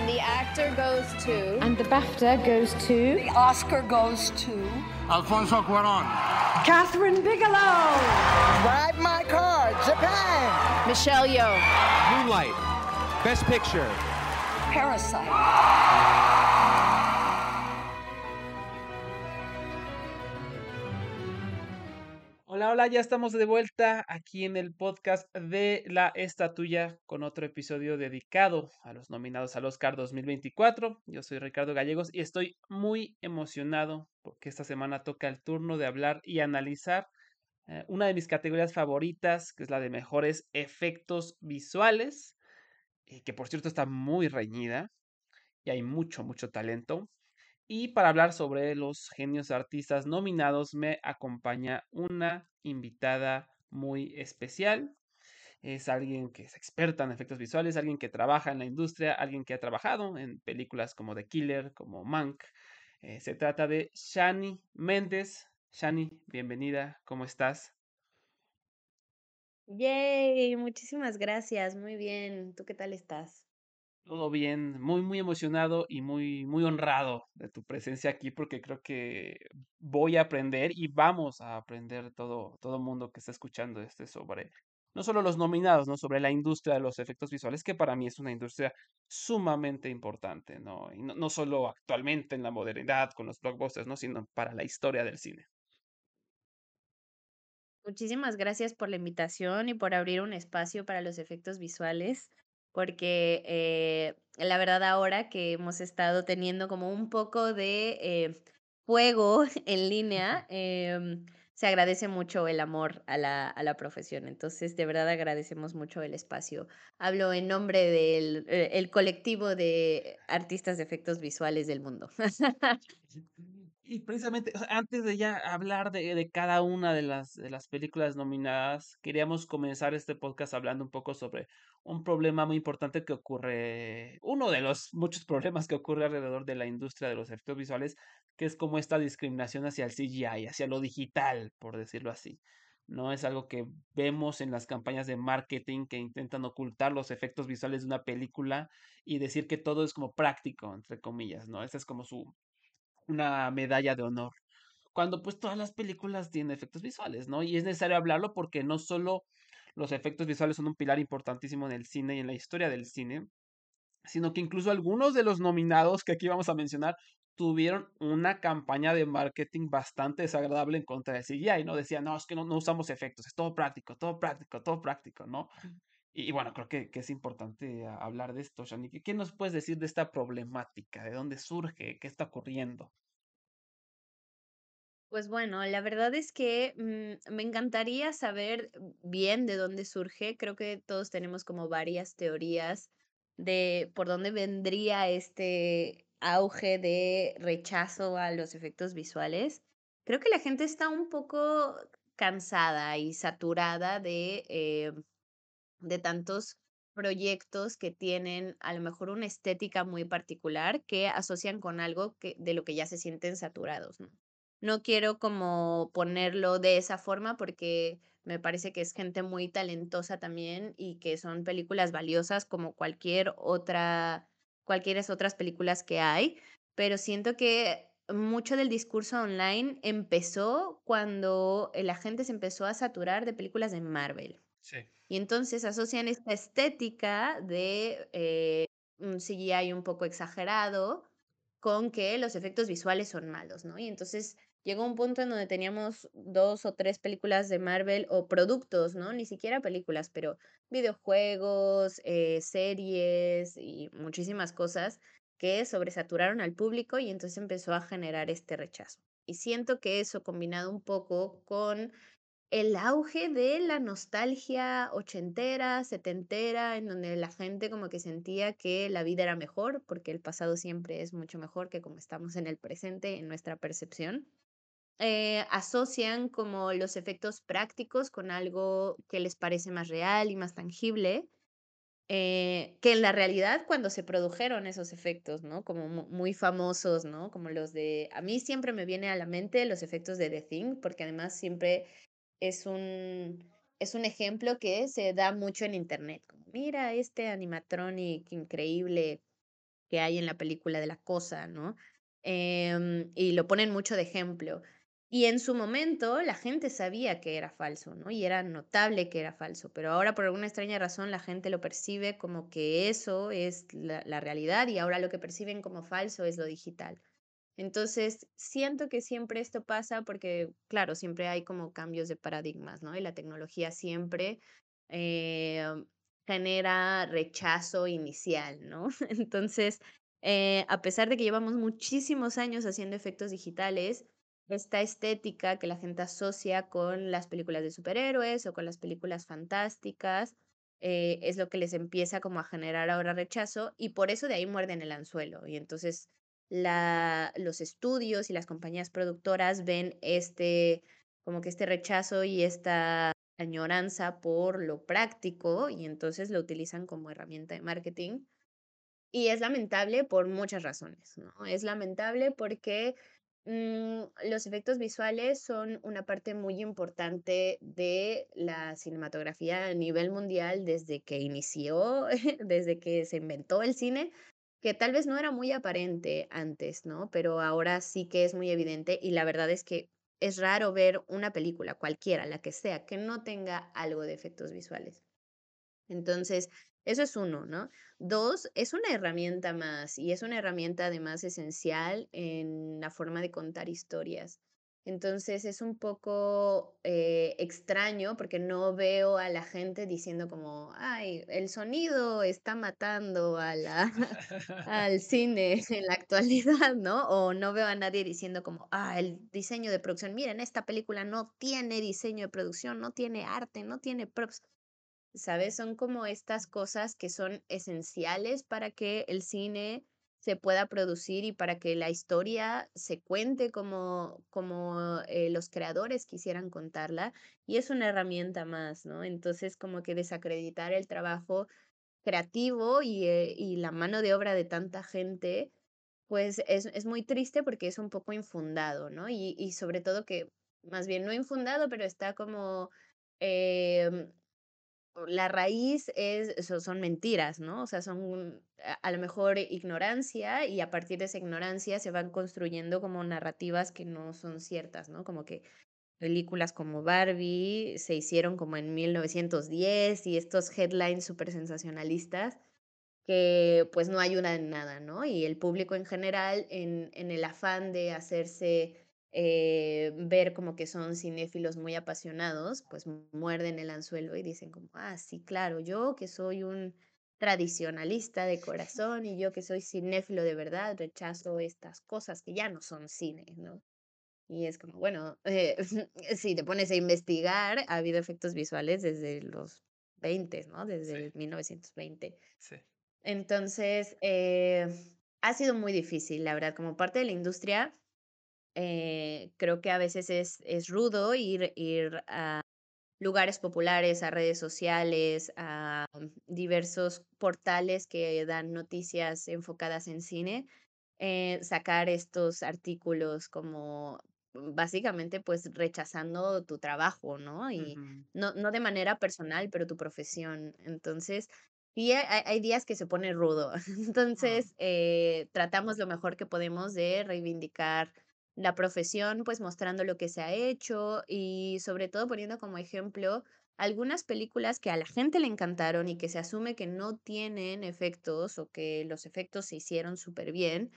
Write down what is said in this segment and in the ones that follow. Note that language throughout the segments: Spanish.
And the actor goes to. And the BAFTA goes to. The Oscar goes to. Alfonso Cuaron. Catherine Bigelow. Drive My Car, Japan. Michelle Yeoh. Moonlight. Best Picture. Parasite. Hola, hola, ya estamos de vuelta aquí en el podcast de La Estatuya con otro episodio dedicado a los nominados al Oscar 2024. Yo soy Ricardo Gallegos y estoy muy emocionado porque esta semana toca el turno de hablar y analizar eh, una de mis categorías favoritas, que es la de mejores efectos visuales, eh, que por cierto está muy reñida y hay mucho, mucho talento. Y para hablar sobre los genios artistas nominados me acompaña una invitada muy especial. Es alguien que es experta en efectos visuales, alguien que trabaja en la industria, alguien que ha trabajado en películas como The Killer, como Mank. Eh, se trata de Shani Méndez. Shani, bienvenida, ¿cómo estás? Yay, muchísimas gracias, muy bien. ¿Tú qué tal estás? Todo bien, muy, muy emocionado y muy, muy honrado de tu presencia aquí porque creo que voy a aprender y vamos a aprender todo, todo mundo que está escuchando este sobre, no solo los nominados, ¿no? Sobre la industria de los efectos visuales, que para mí es una industria sumamente importante, ¿no? Y no, no solo actualmente en la modernidad con los blockbusters, ¿no? Sino para la historia del cine. Muchísimas gracias por la invitación y por abrir un espacio para los efectos visuales, porque eh, la verdad ahora que hemos estado teniendo como un poco de eh, juego en línea, em, se agradece mucho el amor a la, a la profesión. Entonces, de verdad agradecemos mucho el espacio. Hablo en nombre del eh, el colectivo de artistas de efectos visuales del mundo. Y precisamente, antes de ya hablar de, de cada una de las, de las películas nominadas, queríamos comenzar este podcast hablando un poco sobre un problema muy importante que ocurre, uno de los muchos problemas que ocurre alrededor de la industria de los efectos visuales, que es como esta discriminación hacia el CGI, hacia lo digital, por decirlo así. No es algo que vemos en las campañas de marketing que intentan ocultar los efectos visuales de una película y decir que todo es como práctico, entre comillas, ¿no? Esa es como su, una medalla de honor. Cuando pues todas las películas tienen efectos visuales, ¿no? Y es necesario hablarlo porque no solo los efectos visuales son un pilar importantísimo en el cine y en la historia del cine, sino que incluso algunos de los nominados que aquí vamos a mencionar tuvieron una campaña de marketing bastante desagradable en contra del CGI, ¿no? Decían, no, es que no, no usamos efectos, es todo práctico, todo práctico, todo práctico, ¿no? Y, y bueno, creo que, que, es importante hablar de esto, Shani. ¿Qué nos puedes decir de esta problemática? ¿De dónde surge? ¿Qué está ocurriendo? Pues bueno, la verdad es que mm, me encantaría saber bien de dónde surge. Creo que todos tenemos como varias teorías de por dónde vendría este auge de rechazo a los efectos visuales. Creo que la gente está un poco cansada y saturada de, eh, de tantos proyectos que tienen a lo mejor una estética muy particular que asocian con algo que, de lo que ya se sienten saturados, ¿no? No quiero como ponerlo de esa forma porque me parece que es gente muy talentosa también y que son películas valiosas como cualquier otra, cualquiera otras películas que hay, pero siento que mucho del discurso online empezó cuando la gente se empezó a saturar de películas de Marvel. Sí. Y entonces asocian esta estética de eh, un CGI un poco exagerado con que los efectos visuales son malos, ¿no? Y entonces llegó un punto en donde teníamos dos o tres películas de Marvel o productos, ¿no? Ni siquiera películas, pero videojuegos, eh, series y muchísimas cosas que sobresaturaron al público y entonces empezó a generar este rechazo. Y siento que eso combinado un poco con el auge de la nostalgia ochentera, setentera, en donde la gente como que sentía que la vida era mejor, porque el pasado siempre es mucho mejor que como estamos en el presente, en nuestra percepción. Eh, asocian como los efectos prácticos con algo que les parece más real y más tangible, eh, que en la realidad cuando se produjeron esos efectos, ¿no? Como muy famosos, ¿no? Como los de, a mí siempre me viene a la mente los efectos de The Thing, porque además siempre es un, es un ejemplo que se da mucho en internet, mira este animatronic increíble que hay en la película de La Cosa, ¿no? Em, y lo ponen mucho de ejemplo. Y en su momento la gente sabía que era falso, ¿no? Y era notable que era falso, pero ahora por alguna extraña razón la gente lo percibe como que eso es la, realidad y ahora lo que perciben como falso es lo digital. Entonces, siento que siempre esto pasa porque, claro, siempre hay como cambios de paradigmas, ¿no? Y la tecnología siempre eh, genera rechazo inicial, ¿no? Entonces, eh, a pesar de que llevamos muchísimos años haciendo efectos digitales, esta estética que la gente asocia con las películas de superhéroes o con las películas fantásticas, eh, es lo que les empieza como a generar ahora rechazo y por eso de ahí muerden el anzuelo. Y entonces la, los estudios y las compañías productoras ven este, como que este rechazo y esta añoranza por lo práctico y entonces lo utilizan como herramienta de marketing. Y es lamentable por muchas razones, ¿no? Es lamentable porque mm, los efectos visuales son una parte muy importante de la cinematografía a nivel mundial desde que inició, desde que se inventó el cine, que tal vez no era muy aparente antes, ¿no? Pero ahora sí que es muy evidente y la verdad es que es raro ver una película, cualquiera, la que sea, que no tenga algo de efectos visuales. Entonces, eso es uno, ¿no? Dos, es una herramienta más y es una herramienta además esencial en la forma de contar historias. Entonces es un poco eh, extraño porque no veo a la gente diciendo como, ay, el sonido está matando a al cine en la actualidad, ¿no? O no veo a nadie diciendo como, ah, el diseño de producción, miren, esta película no tiene diseño de producción, no tiene arte, no tiene props. ¿Sabes? Son como estas cosas que son esenciales para que el cine se pueda producir y para que la historia se cuente como, como eh, los creadores quisieran contarla. Y es una herramienta más, ¿no? Entonces, como que desacreditar el trabajo creativo y, eh, y la mano de obra de tanta gente, pues es, es, muy triste porque es un poco infundado, ¿no? Y, y sobre todo que, más bien no infundado, pero está como... Eh, la raíz es, son mentiras, ¿no? O sea, son a, lo mejor ignorancia y a partir de esa ignorancia se van construyendo como narrativas que no son ciertas, ¿no? Como que películas como Barbie se hicieron como en 1910 y estos headlines súper sensacionalistas que pues no ayudan en nada, ¿no? Y el público en general, en, en el afán de hacerse eh, ver como que son cinéfilos muy apasionados, pues muerden el anzuelo y dicen como, ah, sí, claro, yo que soy un tradicionalista de corazón y yo que soy cinéfilo de verdad, rechazo estas cosas que ya no son cine, ¿no? Y es como, bueno, eh, si te pones a investigar, ha habido efectos visuales desde los 20, ¿no? Desde 1920. Sí. Entonces, eh, ha sido muy difícil, la verdad, como parte de la industria, eh, creo que a veces es, es rudo ir, ir a lugares populares, a redes sociales, a diversos portales que dan noticias enfocadas en cine, eh, sacar estos artículos como básicamente pues rechazando tu trabajo, ¿no? Y no, no de manera personal, pero tu profesión. Entonces, sí, hay, hay días que se pone rudo. Entonces, eh, tratamos lo mejor que podemos de reivindicar la profesión, pues mostrando lo que se ha hecho y sobre todo poniendo como ejemplo algunas películas que a la gente le encantaron y que se asume que no tienen efectos o que los efectos se hicieron súper bien,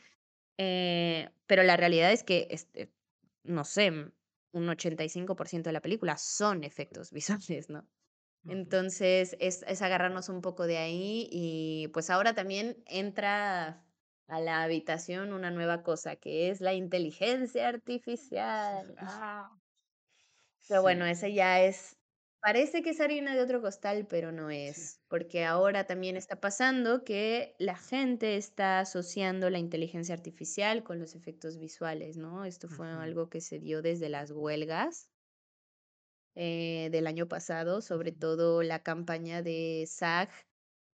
eh, pero la realidad es que, este, no sé, un 85% de la película son efectos visuales, ¿no? Entonces es, es agarrarnos un poco de ahí y pues ahora también entra a la habitación una nueva cosa, que es la inteligencia artificial. Ah, Pero bueno, ese ya es, parece que es harina de otro costal, pero no Sí. es, porque ahora también está pasando que la gente está asociando la inteligencia artificial con los efectos visuales, ¿no? Esto fue algo que se dio desde las huelgas eh, del año pasado, sobre todo la campaña de SAG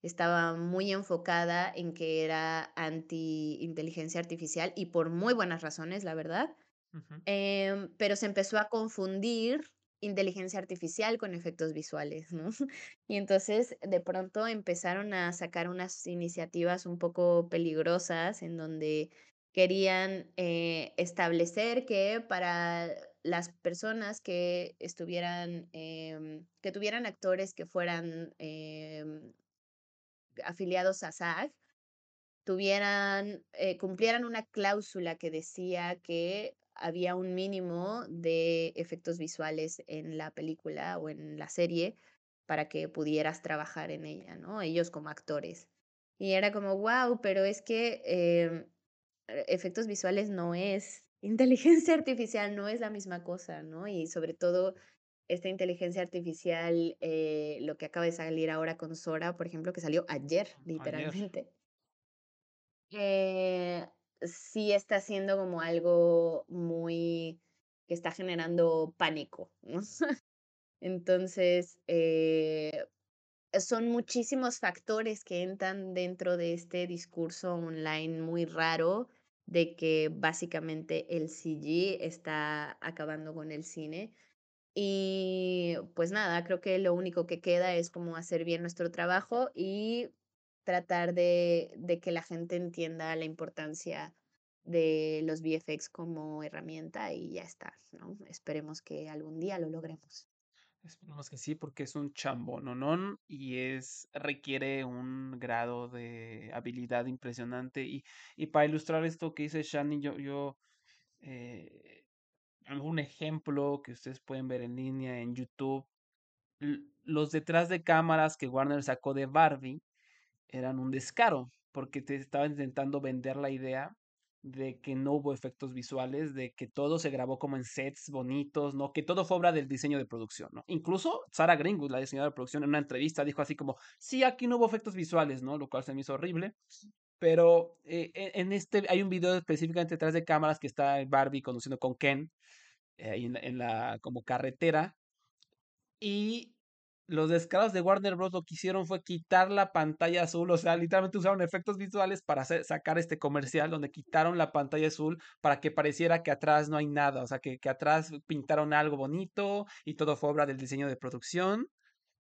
estaba muy enfocada en que era anti-inteligencia artificial y por muy buenas razones, la verdad. Em, pero se empezó a confundir inteligencia artificial con efectos visuales, ¿no? Y entonces de pronto empezaron a sacar unas iniciativas un poco peligrosas en donde querían eh, establecer que para las personas que estuvieran, em, que tuvieran actores que fueran em, afiliados a SAG, tuvieran, eh, cumplieran una cláusula que decía que había un mínimo de efectos visuales en la película o en la serie para que pudieras trabajar en ella, ¿no? Ellos como actores. Y era como, wow, pero es que em, e, efectos visuales no es inteligencia artificial, no es la misma cosa, ¿no? Y sobre todo esta inteligencia artificial, eh, lo que acaba de salir ahora con Sora, por ejemplo, que salió ayer, Ayer. literalmente. Eh, sí está siendo como algo muy que está generando pánico, ¿no? Entonces, eh, son muchísimos factores que entran dentro de este discurso online muy raro de que básicamente el CG está acabando con el cine. Y pues nada, creo que lo único que queda es como hacer bien nuestro trabajo y tratar de, de que la gente entienda la importancia de los VFX como herramienta y ya está, ¿no? Esperemos que algún día lo logremos. Esperemos que sí, porque es un chambononón y es, requiere un grado de habilidad impresionante. Y, y para ilustrar esto que dice Shani, yo, yo eh, algún ejemplo que ustedes pueden ver en línea en YouTube, los detrás de cámaras que Warner sacó de Barbie eran un descaro, porque te estaba intentando vender la idea de que no hubo efectos visuales, de que todo se grabó como en sets bonitos, ¿no? Que todo fue obra del diseño de producción, ¿no? Incluso Sarah Greenwood, la diseñadora de producción, en una entrevista dijo así como, sí, aquí no hubo efectos visuales, ¿no? Lo cual se me hizo horrible. Pero eh, e- en este hay un video específicamente detrás de cámaras que está Barbie conduciendo con Ken eh, en la, como carretera y los descarados de Warner Bros. lo que hicieron fue quitar la pantalla azul, o sea, literalmente usaron efectos visuales para hacer- sacar este comercial donde quitaron la pantalla azul para que pareciera que atrás no hay nada, o sea, que, que atrás pintaron algo bonito y todo fue obra del diseño de producción.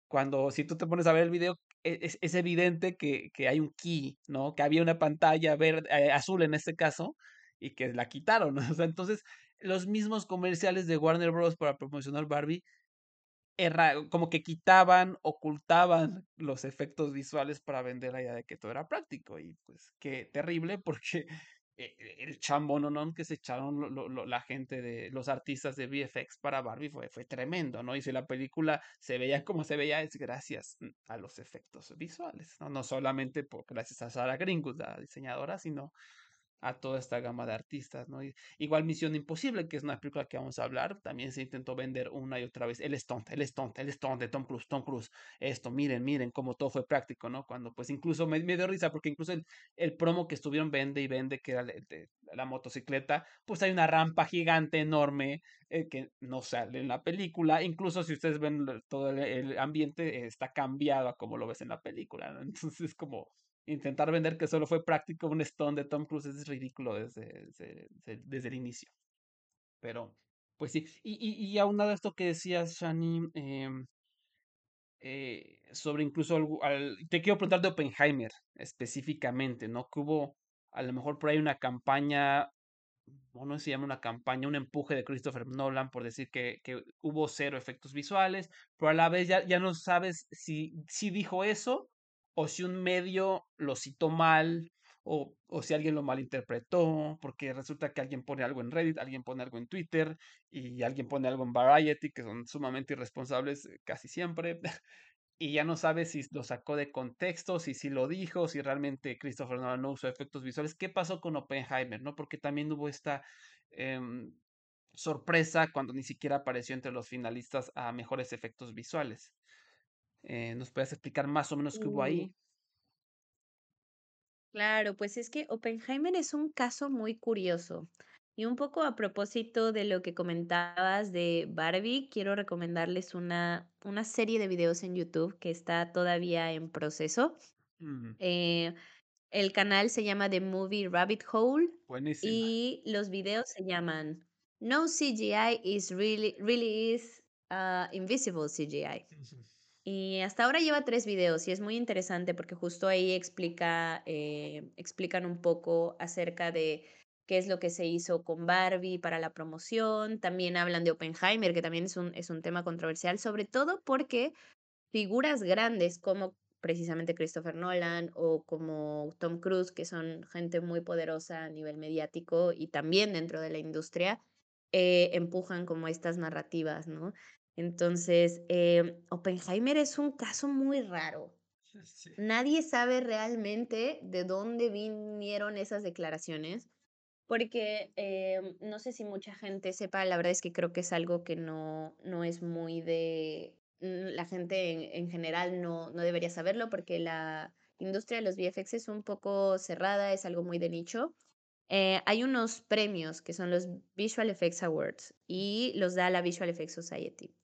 Cuando si tú te pones a ver el video, es, es evidente que, que hay un key, ¿no? Que había una pantalla verde, eh, azul en este caso y que la quitaron, O sea, entonces los mismos comerciales de Warner Bros. para promocionar Barbie como que quitaban, ocultaban los efectos visuales para vender la idea de que todo era práctico. Y pues qué terrible porque el chambononón que se echaron lo- lo- la gente de los artistas de VFX para Barbie fue, tremendo, ¿no? Y si la película se veía como se veía es gracias mm, a los efectos visuales, ¿no? No solamente por, gracias a Sarah Greenwood, la diseñadora, sino a toda esta gama de artistas, ¿no? Igual Misión Imposible, que es una película que vamos a hablar, también se intentó vender una y otra vez el stunt, el stunt, el stunt de Tom Cruise, Tom Cruise, esto, miren, miren cómo todo fue práctico, ¿no? Cuando pues incluso me, dio risa porque incluso el, el promo que estuvieron vende y vende, que era la motocicleta, pues hay una rampa gigante, enorme, eh, que no sale en la película, incluso si ustedes ven todo el, ambiente, está cambiado a como lo ves en la película, ¿no? Entonces como intentar vender que solo fue práctico un stone de Tom Cruise es ridículo desde, desde, desde- el inicio. Pero, pues sí. Y, y, y aunado a esto que decías, Shani, em, eh, sobre incluso al- te quiero preguntar de Oppenheimer específicamente, ¿no? Que hubo a lo mejor por ahí una campaña, o no se llama una campaña, un empuje de Christopher Nolan por decir que, que hubo cero efectos visuales, pero a la vez ya, ya no sabes si, si dijo eso o si un medio lo citó mal o, o si alguien lo malinterpretó, porque resulta que alguien pone algo en Reddit, alguien pone algo en Twitter y alguien pone algo en Variety, que son sumamente irresponsables eh, casi siempre. y ya no sabe si lo sacó de contexto, si sí lo dijo, si realmente Christopher Nolan no usó efectos visuales. ¿Qué pasó con Oppenheimer? ¿no? Porque también hubo esta em, sorpresa cuando ni siquiera apareció entre los finalistas a mejores efectos visuales. Eh, ¿Nos puedes explicar más o menos qué hubo Uh, ahí? Claro, pues es que Oppenheimer es un caso muy curioso. Y un poco a propósito de lo que comentabas de Barbie, quiero recomendarles una, una serie de videos en YouTube que está todavía en proceso. Mm, Eh, el canal se llama The Movie Rabbit Hole buenísima. y los videos se llaman No CGI is really, really is ah, Invisible CGI. Y hasta ahora lleva tres videos y es muy interesante porque justo ahí explica, eh, explican un poco acerca de qué es lo que se hizo con Barbie para la promoción. También hablan de Oppenheimer, que también es un, es un tema controversial, sobre todo porque figuras grandes como precisamente Christopher Nolan o como Tom Cruise, que son gente muy poderosa a nivel mediático y también dentro de la industria, eh, empujan como estas narrativas, ¿no? Entonces, eh, Oppenheimer es un caso muy raro. Nadie sabe realmente de dónde vinieron esas declaraciones, porque eh, no sé si mucha gente sepa, la verdad es que creo que es algo que no, no es muy de... Mm, la gente en, en general no, no debería saberlo porque la industria de los VFX es un poco cerrada, es algo muy de nicho. Eh, hay unos premios que son los Visual Effects Awards y los da la Visual Effects Society.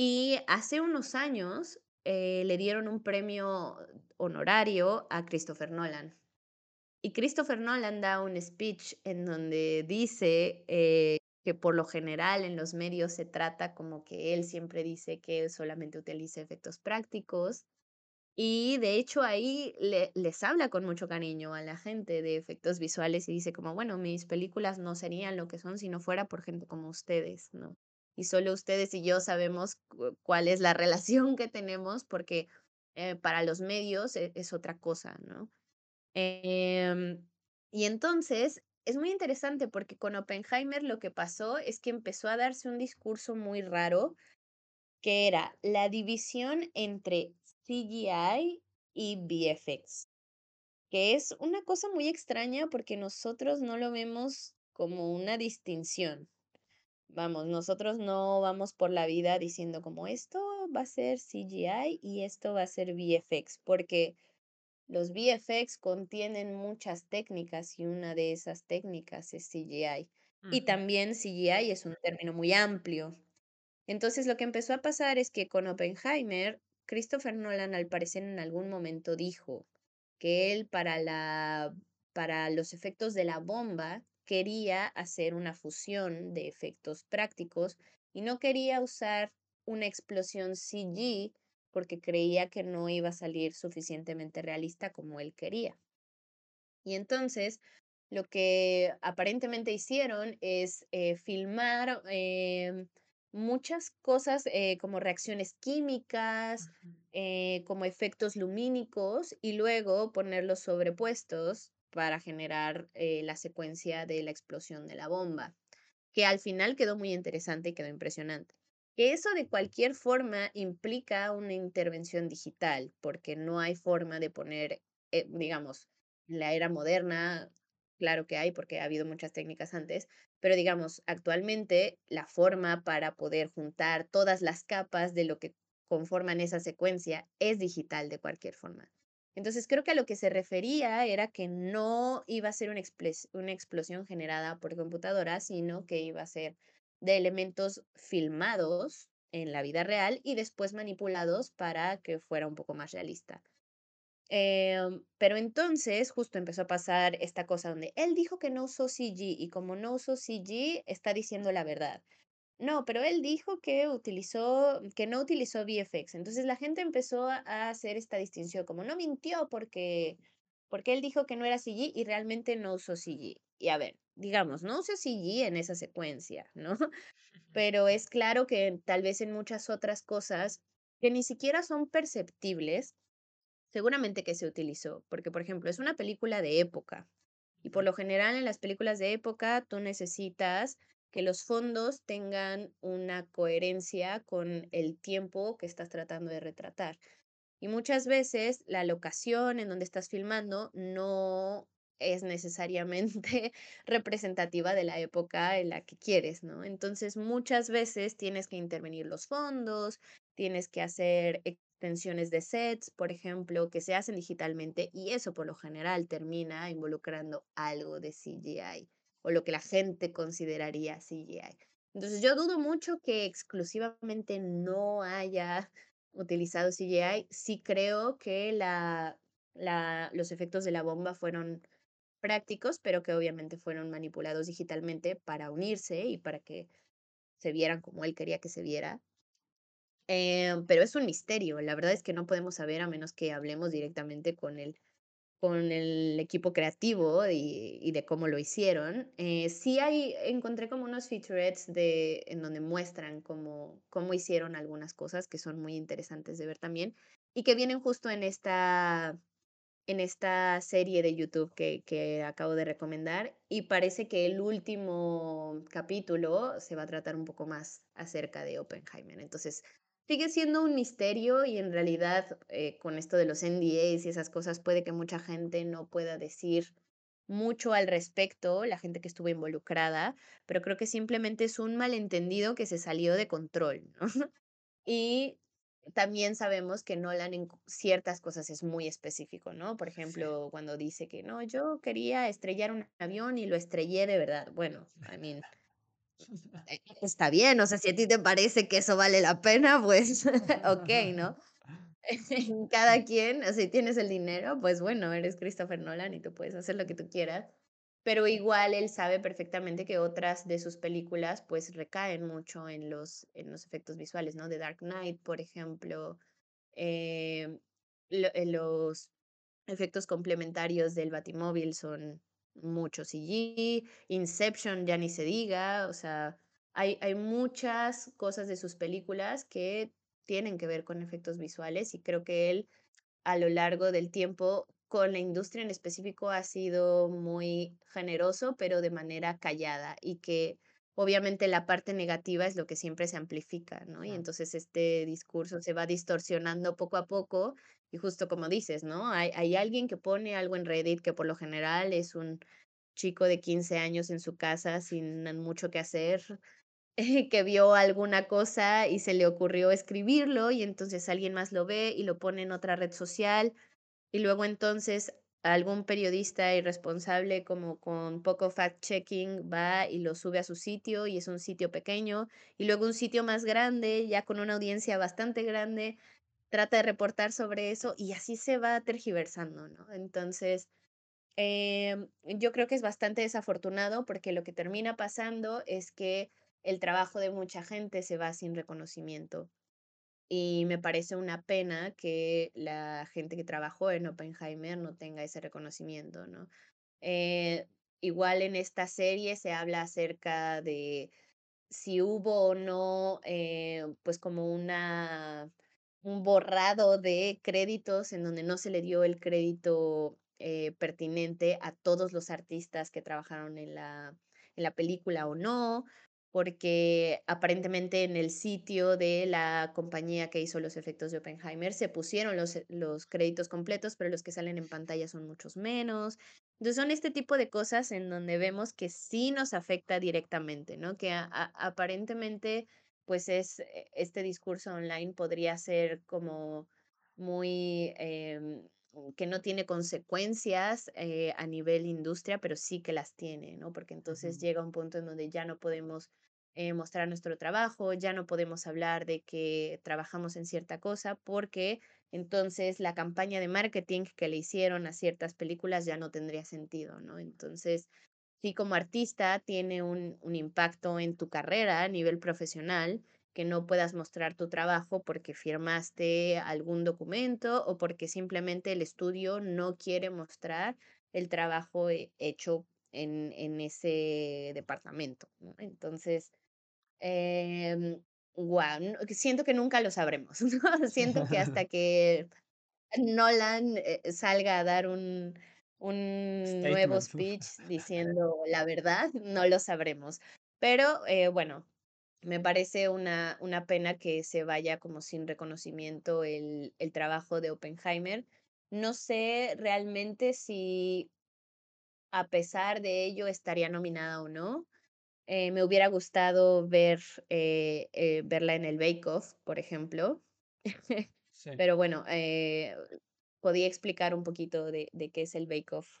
Y hace unos años eh, le dieron un premio honorario a Christopher Nolan. Y Christopher Nolan da un speech en donde dice eh, que por lo general en los medios se trata como que él siempre dice que solamente utiliza efectos prácticos. Y de hecho ahí le, les habla con mucho cariño a la gente de efectos visuales y dice como, bueno, mis películas no serían lo que son si no fuera por gente como ustedes, ¿no? Y solo ustedes y yo sabemos cuál es la relación que tenemos porque eh, para los medios e, es, otra cosa, ¿no? Em, y entonces es muy interesante porque con Oppenheimer lo que pasó es que empezó a darse un discurso muy raro que era la división entre CGI y VFX, que es una cosa muy extraña porque nosotros no lo vemos como una distinción. Vamos, nosotros no vamos por la vida diciendo como esto va a ser CGI y esto va a ser VFX, porque los VFX contienen muchas técnicas y una de esas técnicas es CGI. Y también CGI es un término muy amplio. Entonces lo que empezó a pasar es que con Oppenheimer, Christopher Nolan al parecer en algún momento dijo que él para la para los efectos de la bomba quería hacer una fusión de efectos prácticos y no quería usar una explosión CG porque creía que no iba a salir suficientemente realista como él quería. Y entonces lo que aparentemente hicieron es eh, filmar em, muchas cosas eh, como reacciones químicas, eh, como efectos lumínicos y luego ponerlos sobrepuestos para generar eh, la secuencia de la explosión de la bomba, que al final quedó muy interesante y quedó impresionante. Que eso de cualquier forma implica una intervención digital, porque no hay forma de poner, eh, digamos, la era moderna, claro que hay, porque ha habido muchas técnicas antes, pero digamos, actualmente la forma para poder juntar todas las capas de lo que conforman esa secuencia es digital de cualquier forma. Entonces creo que a lo que se refería era que no iba a ser una, una explosión generada por computadora, sino que iba a ser de elementos filmados en la vida real y después manipulados para que fuera un poco más realista. Em, pero entonces justo empezó a pasar esta cosa donde él dijo que no usó CG y como no usó CG está diciendo la verdad. No, pero él dijo que utilizó, que no utilizó VFX. Entonces la gente empezó a hacer esta distinción, como no mintió porque, porque él dijo que no era CG y realmente no usó CG. Y a ver, digamos, no usó CG en esa secuencia, ¿no? Pero es claro que tal vez en muchas otras cosas que ni siquiera son perceptibles, seguramente que se utilizó, porque por ejemplo es una película de época. Y por lo general en las películas de época tú necesitas que los fondos tengan una coherencia con el tiempo que estás tratando de retratar. Y muchas veces la locación en donde estás filmando no es necesariamente representativa de la época en la que quieres, ¿no? Entonces muchas veces tienes que intervenir los fondos, tienes que hacer extensiones de sets, por ejemplo, que se hacen digitalmente y eso por lo general termina involucrando algo de CGI o lo que la gente consideraría CGI. Entonces yo dudo mucho que exclusivamente no haya utilizado CGI. Sí creo que la, la, los efectos de la bomba fueron prácticos, pero que obviamente fueron manipulados digitalmente para unirse y para que se vieran como él quería que se viera. Em, pero es un misterio. La verdad es que no podemos saber a menos que hablemos directamente con el con el equipo creativo y y de cómo lo hicieron. Eh, sí hay encontré como unos featurettes de en donde muestran cómo cómo hicieron algunas cosas que son muy interesantes de ver también, y que vienen justo en esta en esta serie de YouTube que que acabo de recomendar, y parece que el último capítulo se va a tratar un poco más acerca de Oppenheimer. Entonces, sigue siendo un misterio y en realidad, eh, con esto de los NDAs y esas cosas, puede que mucha gente no pueda decir mucho al respecto, la gente que estuvo involucrada, pero creo que simplemente es un malentendido que se salió de control, ¿no? Y también sabemos que Nolan en ciertas cosas es muy específico, ¿no? Por Sí. ejemplo, cuando dice que: "No, yo quería estrellar un avión y lo estrellé de verdad". Bueno, I mean está bien, o sea, si a ti te parece que eso vale la pena, pues okey, ¿no? Cada quien, si tienes el dinero, pues bueno, eres Christopher Nolan y tú puedes hacer lo que tú quieras, pero igual él sabe perfectamente que otras de sus películas, pues recaen mucho en los en los efectos visuales, ¿no? The Dark Knight, por ejemplo, em, lo eh, los efectos complementarios del Batimóvil son mucho CG, Inception ya ni se diga, o sea, hay hay muchas cosas de sus películas que tienen que ver con efectos visuales, y creo que él, a lo largo del tiempo, con la industria en específico, ha sido muy generoso, pero de manera callada, y que obviamente la parte negativa es lo que siempre se amplifica, ¿no? Y entonces este discurso se va distorsionando poco a poco, y justo como dices, ¿no? Hay hay alguien que pone algo en Reddit, que por lo general es un chico de 15 años en su casa sin mucho que hacer, que vio alguna cosa y se le ocurrió escribirlo, y entonces alguien más lo ve y lo pone en otra red social, y luego entonces algún periodista irresponsable como con poco fact checking va y lo sube a su sitio, y es un sitio pequeño, y luego un sitio más grande, ya con una audiencia bastante grande, trata de reportar sobre eso, y así se va tergiversando, ¿no? Entonces, em, yo creo que es bastante desafortunado, porque lo que termina pasando es que el trabajo de mucha gente se va sin reconocimiento, y me parece una pena que la gente que trabajó en Oppenheimer no tenga ese reconocimiento, ¿no? Eh, igual en esta serie se habla acerca de si hubo o no, eh, pues como una un borrado de créditos en donde no se le dio el crédito, eh, pertinente a todos los artistas que trabajaron en la en la película o no, porque aparentemente en el sitio de la compañía que hizo los efectos de Oppenheimer se pusieron los e los créditos completos, pero los que salen en pantalla son muchos menos. Entonces, son este tipo de cosas en donde vemos que sí nos afecta directamente, ¿no? Que aparentemente, pues es e este discurso online podría ser como muy, em, que no tiene consecuencias, eh, a nivel industria, pero sí que las tiene, ¿no? Porque entonces llega un punto en donde ya no podemos, eh, mostrar nuestro trabajo, ya no podemos hablar de que trabajamos en cierta cosa, porque entonces la campaña de marketing que le hicieron a ciertas películas ya no tendría sentido, ¿no? Entonces, sí, como artista tiene un un impacto en tu carrera a nivel profesional, que no puedas mostrar tu trabajo porque firmaste algún documento, o porque simplemente el estudio no quiere mostrar el trabajo he hecho en en ese departamento, ¿no? Entonces, em, guau, n siento que nunca lo sabremos, ¿no? Siento que hasta que Nolan, eh, salga a dar un un nuevo speech diciendo la verdad, no lo sabremos. Pero, eh, bueno, me parece una una pena que se vaya como sin reconocimiento el el trabajo de Oppenheimer. No sé realmente si a pesar de ello estaría nominada o no. Eh, me hubiera gustado ver, eh eh, verla en el Bake Off, por ejemplo. Sí. Pero bueno, eh, podía explicar un poquito de de qué es el Bake Off,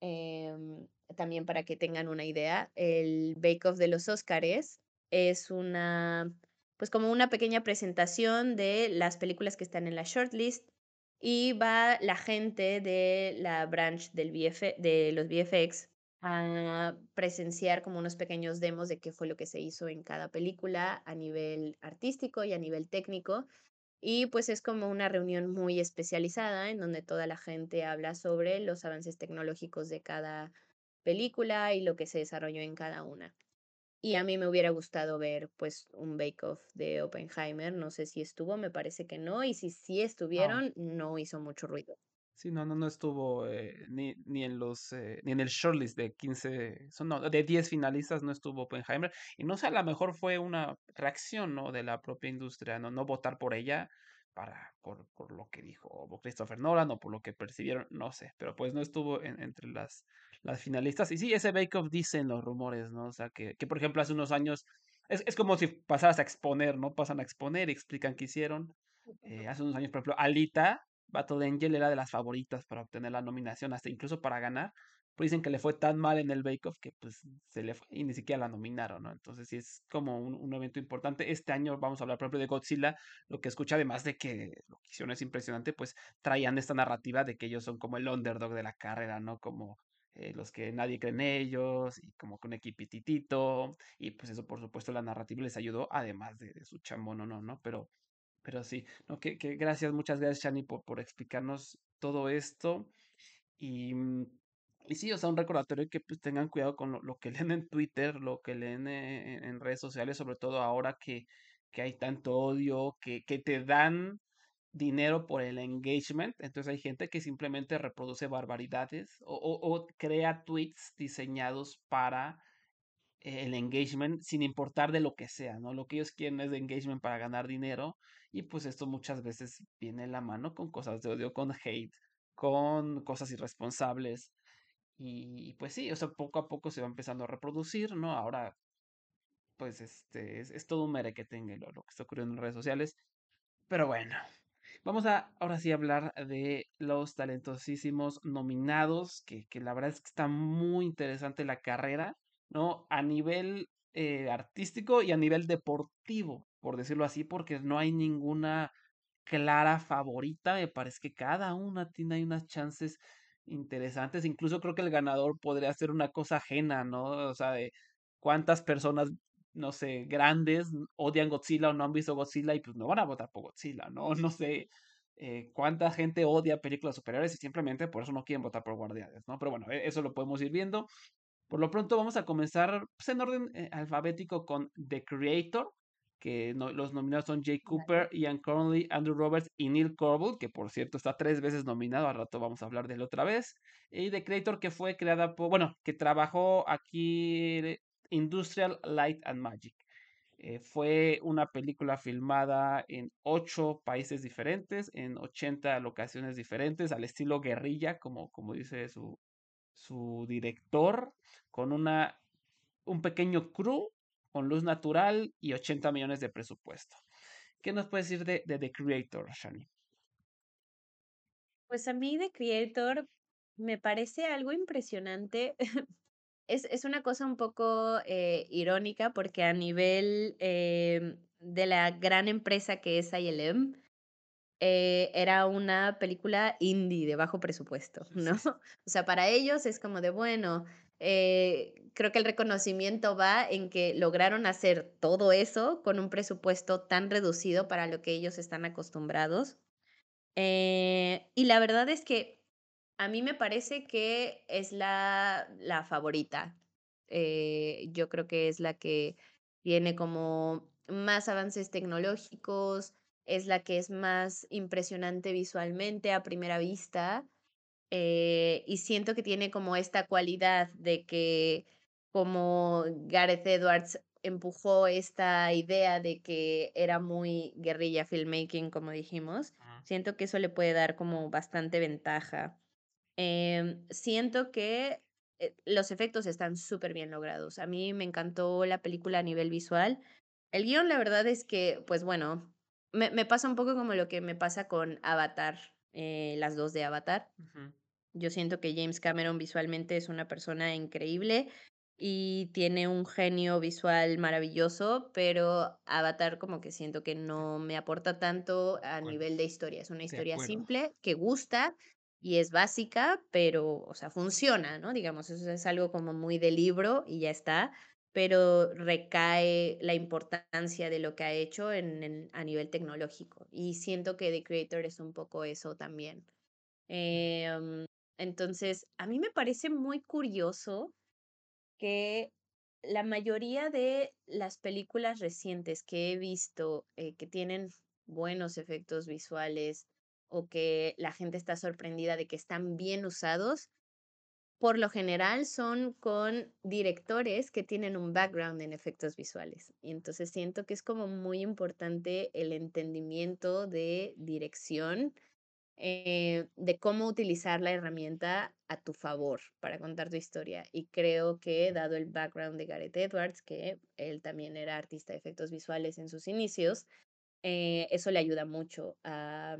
em, también para que tengan una idea. El Bake Off de los Óscares es una, pues, como una pequeña presentación de las películas que están en la shortlist, y va la gente de la branch del VF de los VFX a presenciar como unos pequeños demos de qué fue lo que se hizo en cada película a nivel artístico y a nivel técnico. Y pues es como una reunión muy especializada en donde toda la gente habla sobre los avances tecnológicos de cada película y lo que se desarrolló en cada una. Y a mí me hubiera gustado ver pues un Bake Off de Oppenheimer, no sé si estuvo, me parece que no, y si sí estuvieron, no hizo mucho ruido. Sí, no, no, no estuvo eh, ni, ni en los eh, ni en el shortlist de 15, son, no, de 10 finalistas no estuvo Oppenheimer. Y no sé, a lo mejor fue una reacción, ¿no? de la propia industria, no, no votar por ella para, por, por lo que dijo Christopher Nolan o por lo que percibieron, no sé, pero pues no estuvo en- entre las, las finalistas. Y sí, ese Bake Off dicen los rumores, ¿no? O sea, que, que por ejemplo hace unos años, es, es como si pasaras a exponer, ¿no? Pasan a exponer y explican qué hicieron. Eh, hace unos años, por ejemplo, Alita, Battle Angel era de las favoritas para obtener la nominación, hasta incluso para ganar. Pero dicen que le fue tan mal en el Bake Off que pues se le fue y ni siquiera la nominaron, ¿no? Entonces sí es como un, evento importante. Este año vamos a hablar, por de Godzilla. Lo que escucha, además de que lo que hicieron es impresionante, pues traían esta narrativa de que ellos son como el underdog de la carrera, ¿no? Como eh, los que nadie cree en ellos y como que un equipititito. Y pues eso, por supuesto, la narrativa les ayudó, además de, de su chambón, no, no, ¿no? Pero pero sí, no, que, que gracias, muchas gracias, Shani, por, por explicarnos todo esto. Y, mm, y sí, o sea, un recordatorio que pues tengan cuidado con lo, lo que leen en Twitter, lo que leen eh, en, redes sociales, sobre todo ahora que, que hay tanto odio, que, que te dan dinero por el engagement. Entonces hay gente que simplemente reproduce barbaridades o, o, o crea tweets diseñados para el engagement sin importar de lo que sea, ¿no? Lo que ellos quieren es de engagement para ganar dinero y pues esto muchas veces viene en la mano con cosas de odio, con hate, con cosas irresponsables y pues sí, o sea, poco a poco se va empezando a reproducir, ¿no? Ahora pues este es, todo un merequetengue lo, lo que está ocurriendo en redes sociales, pero bueno. Vamos a ahora sí hablar de los talentosísimos nominados, que, que la verdad es que está muy interesante la carrera, ¿no? A nivel eh, artístico y a nivel deportivo, por decirlo así, porque no hay ninguna clara favorita. Me parece que cada una tiene unas chances interesantes. Incluso creo que el ganador podría ser una cosa ajena, ¿no? O sea, de cuántas personas, no sé, grandes odian Godzilla o no han visto Godzilla y pues no van a votar por Godzilla, ¿no? No sé. Eh, cuánta gente odia películas superiores y simplemente por eso no quieren votar por Guardianes, ¿no? Pero bueno, e, eso lo podemos ir viendo. Por lo pronto vamos a comenzar pues, en orden eh, alfabético con The Creator, que no, los nominados son Jay Cooper, Ian Conley, Andrew Roberts y Neil Corbell, que por cierto está tres veces nominado, al rato vamos a hablar de él otra vez. Y The Creator, que fue creada por, bueno, que trabajó aquí Industrial Light and Magic. Eh, fue una película filmada en ocho países diferentes, en 80 locaciones diferentes, al estilo guerrilla, como, como dice su, su director, con una, un pequeño crew, con luz natural y 80 millones de presupuesto. ¿Qué nos puedes decir de, de The Creator, Shani? Pues a mí The Creator me parece algo impresionante. es, es una cosa un poco eh, irónica porque a nivel eh, de la gran empresa que es ILM, eh, era una película indie de bajo presupuesto, ¿no? O sea, para ellos es como de, bueno, eh, creo que el reconocimiento va en que lograron hacer todo eso con un presupuesto tan reducido para lo que ellos están acostumbrados. Eh, y la verdad es que a mí me parece que es la, la favorita. Eh, yo creo que es la que tiene como más avances tecnológicos, es la que es más impresionante visualmente a primera vista. Eh, y siento que tiene como esta cualidad de que como Gareth Edwards empujó esta idea de que era muy guerrilla filmmaking, como dijimos, siento que eso le puede dar como bastante ventaja. Em, siento que eh, los efectos están súper bien logrados. A mí me encantó la película a nivel visual. El guion, la verdad es que, pues bueno, me, me pasa un poco como lo que me pasa con Avatar, eh, las dos de Avatar. Yo siento que James Cameron visualmente es una persona increíble y tiene un genio visual maravilloso, pero Avatar como que siento que no me aporta tanto a nivel de historia. Es una historia simple que gusta, y es básica, pero, o sea, funciona, ¿no? Digamos, eso es algo como muy de libro y ya está, pero recae la importancia de lo que ha hecho en, a nivel tecnológico. Y siento que The Creator es un poco eso también. Em, entonces, a mí me parece muy curioso que la mayoría de las películas recientes que he visto eh, que tienen buenos efectos visuales o que la gente está sorprendida de que están bien usados, por lo general son con directores que tienen un background en efectos visuales. Y entonces siento que es como muy importante el entendimiento de dirección eh, de cómo utilizar la herramienta a tu favor para contar tu historia. Y creo que dado el background de Gareth Edwards, que él también era artista de efectos visuales en sus inicios, eh, eso le ayuda mucho a,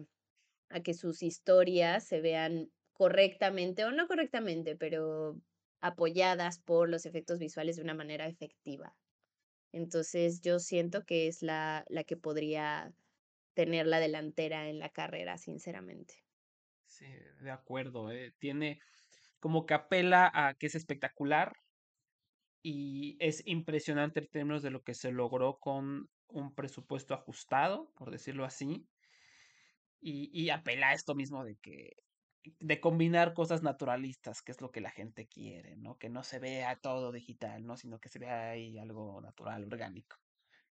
a que sus historias se vean correctamente o no correctamente, pero apoyadas por los efectos visuales de una manera efectiva. Entonces yo siento que es la, la que podría tener la delantera en la carrera, sinceramente. Sí, de acuerdo, eh, Tiene como que apela a que es espectacular y es impresionante en términos de lo que se logró con un presupuesto ajustado, por decirlo así, y, y apela a esto mismo de que de combinar cosas naturalistas, que es lo que la gente quiere, ¿no? Que no se vea todo digital, ¿no? Sino que se vea ahí algo natural, orgánico.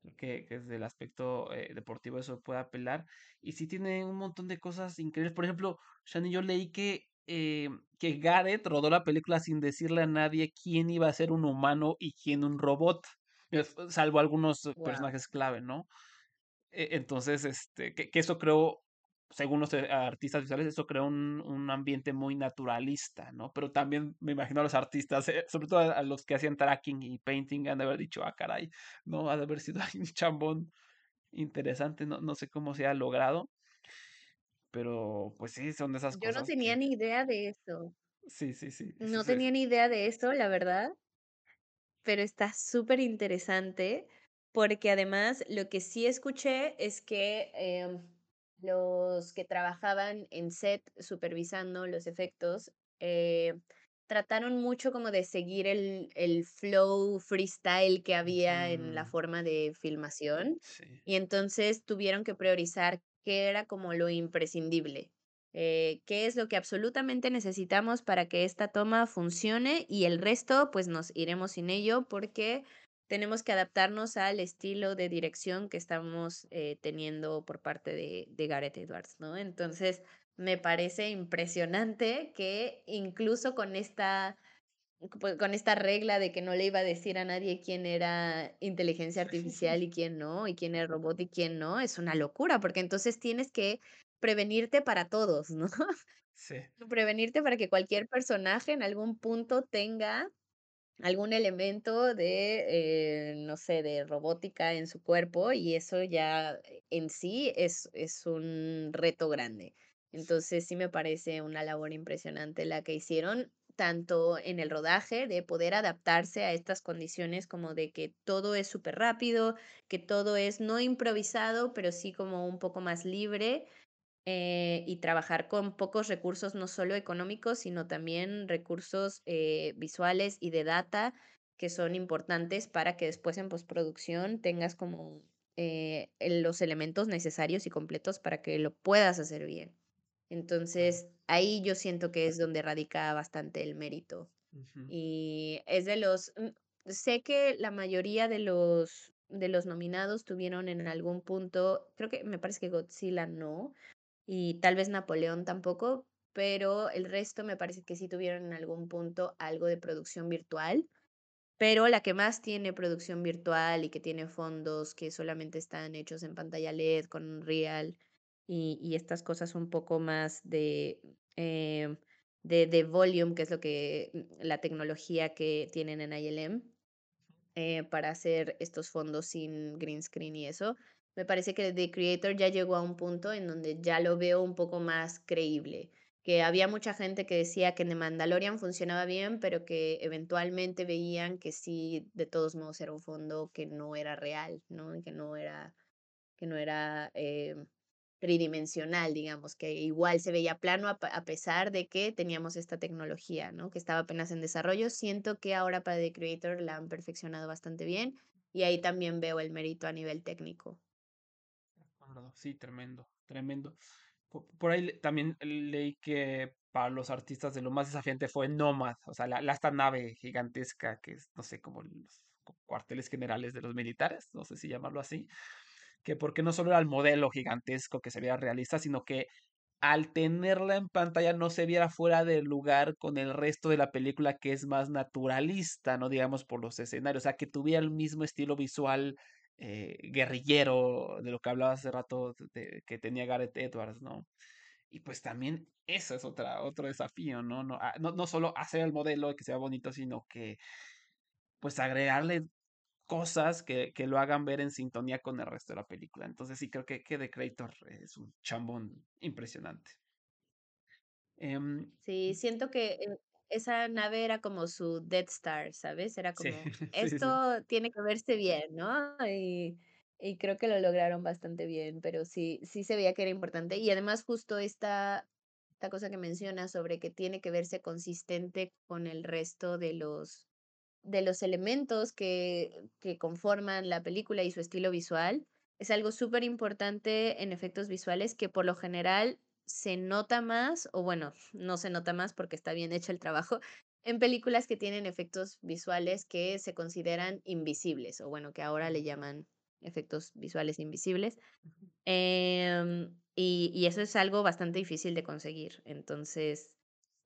Creo que, que desde el aspecto eh, deportivo eso puede apelar. Y sí tiene un montón de cosas increíbles. Por ejemplo, Shani, yo leí que, eh, que Gareth rodó la película sin decirle a nadie quién iba a ser un humano y quién un robot. Salvo algunos Wow. personajes clave, ¿no? E- Entonces, este, que, que eso creo, según los eh, artistas visuales, eso creó un, un ambiente muy naturalista, ¿no? Pero también me imagino a los artistas, eh, sobre todo a, a los que hacían tracking y painting, han de haber dicho, ah, caray, no, ha de haber sido un chambón interesante, no, no sé cómo se ha logrado, pero pues sí, son de esas Yo no cosas tenía que, ni idea de eso. sí, sí, sí, No sí, tenía ni idea de eso, la verdad, pero está súper interesante porque además lo que sí escuché es que em, los que trabajaban en set supervisando los efectos eh, trataron mucho como de seguir el, el flow freestyle que había en la forma de filmación sí, y entonces tuvieron que priorizar qué era como lo imprescindible eh, qué es lo que absolutamente necesitamos para que esta toma funcione y el resto, pues nos iremos sin ello porque tenemos que adaptarnos al estilo de dirección que estamos eh, teniendo por parte de, de Gareth Edwards, ¿no? Entonces, me parece impresionante que incluso con esta, pues, con esta regla de que no le iba a decir a nadie quién era inteligencia artificial y quién no, y quién era robot y quién no, es una locura, porque entonces tienes que prevenirte para todos, ¿no? sí, Prevenirte para que cualquier personaje en algún punto tenga algún elemento de, eh, no sé, de robótica en su cuerpo y eso ya eh, en sí es, es un reto grande. Entonces sí me parece una labor impresionante la que hicieron, tanto en el rodaje, de poder adaptarse a estas condiciones como de que todo es súper rápido, que todo es no improvisado, pero sí como un poco más libre eh, y trabajar con pocos recursos, no solo económicos, sino también recursos eh, visuales y de data que son importantes para que después en postproducción tengas como eh, los elementos necesarios y completos para que lo puedas hacer bien. Entonces, ahí yo siento que es donde radica bastante el mérito. Y es de los, mm, sé que la mayoría de los, de los nominados tuvieron en algún punto, creo que me parece que Godzilla no, y tal vez Napoleón tampoco, pero el resto me parece que sí tuvieron en algún punto algo de producción virtual, pero la que más tiene producción virtual y que tiene fondos que solamente están hechos en pantalla LED con Unreal y, y estas cosas un poco más de, eh, de, de volume, que es lo que mm, la tecnología que tienen en ILM eh, para hacer estos fondos sin green screen y eso. Me parece que The Creator ya llegó a un punto en donde ya lo veo un poco más creíble. Que había mucha gente que decía que The Mandalorian funcionaba bien, pero que eventualmente veían que sí, de todos modos era un fondo que no era real, ¿no? Que no era, que no era eh, tridimensional, digamos, que igual se veía plano a, a pesar de que teníamos esta tecnología, ¿no? Que estaba apenas en desarrollo. Siento que ahora para The Creator la han perfeccionado bastante bien y ahí también veo el mérito a nivel técnico. Sí, tremendo, tremendo. Po- Por ahí también leí que para los artistas de lo más desafiante fue Nomad, o sea, la, la- esta nave gigantesca que es, no sé, como los cu- cuarteles generales de los militares, no sé si llamarlo así, que porque no solo era el modelo gigantesco que se veía realista, sino que al tenerla en pantalla no se viera fuera de lugar con el resto de la película que es más naturalista, no digamos por los escenarios, o sea, que tuviera el mismo estilo visual eh, guerrillero de lo que hablaba hace rato de, que tenía Gareth Edwards, ¿no? Y pues también eso es otra, otro desafío, ¿no? No, ah, no, no solo hacer el modelo que sea bonito, sino que pues agregarle cosas que, que lo hagan ver en sintonía con el resto de la película. Entonces sí creo que, que The Creator es un chambón impresionante. Em, Sí, siento que eh, esa nave era como su Death Star, ¿sabes? Era sí, como, sí, sí. esto tiene que verse bien, ¿no? Y, y creo que lo lograron bastante bien, pero sí, sí se veía que era importante. Y además justo esta, esta cosa que menciona sobre que tiene que verse consistente con el resto de los, de los elementos que, que conforman la película y su estilo visual, es algo súper importante en efectos visuales que por lo general se nota más, o bueno, no se nota más porque está bien hecho el trabajo, en películas que tienen efectos visuales que se consideran invisibles, o bueno, que ahora le llaman efectos visuales invisibles. Em, y, y eso es algo bastante difícil de conseguir. Entonces,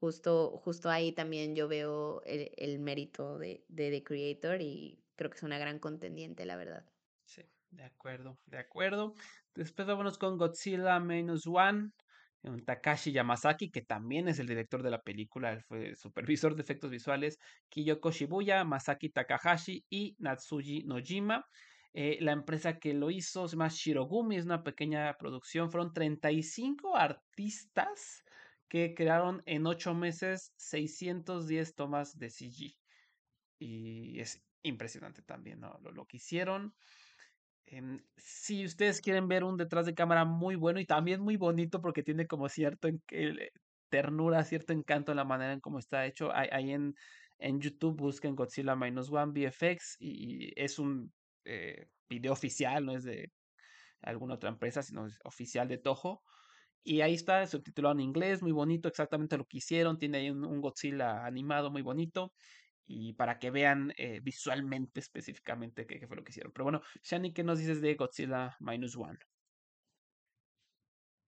justo, justo ahí también yo veo el, el mérito de, de The Creator y creo que es una gran contendiente, la verdad. Sí, de acuerdo, de acuerdo. Después vámonos con Godzilla Minus One, Takashi Yamazaki, que también es el director de la película, fue supervisor de efectos visuales, Kiyoko Shibuya, Masaki Takahashi y Natsuji Nojima. Eh, la empresa que lo hizo se llama Shirogumi, es una pequeña producción. Fueron 35 artistas que crearon en 8 meses 610 tomas de CG. Y es impresionante también lo, lo que hicieron. Em, si ustedes quieren ver un detrás de cámara muy bueno y también muy bonito porque tiene como cierto el- ternura, cierto encanto en la manera en cómo está hecho, ahí en, en YouTube busquen Godzilla Minus One VFX y, y es un eh, video oficial, no es de alguna otra empresa, sino es oficial de Toho. Y ahí está subtitulado en inglés, muy bonito, exactamente lo que hicieron. Tiene ahí un, un Godzilla animado muy bonito. Y para que vean eh, visualmente específicamente qué, qué fue lo que hicieron. Pero bueno, Shani, ¿qué nos dices de Godzilla Minus One?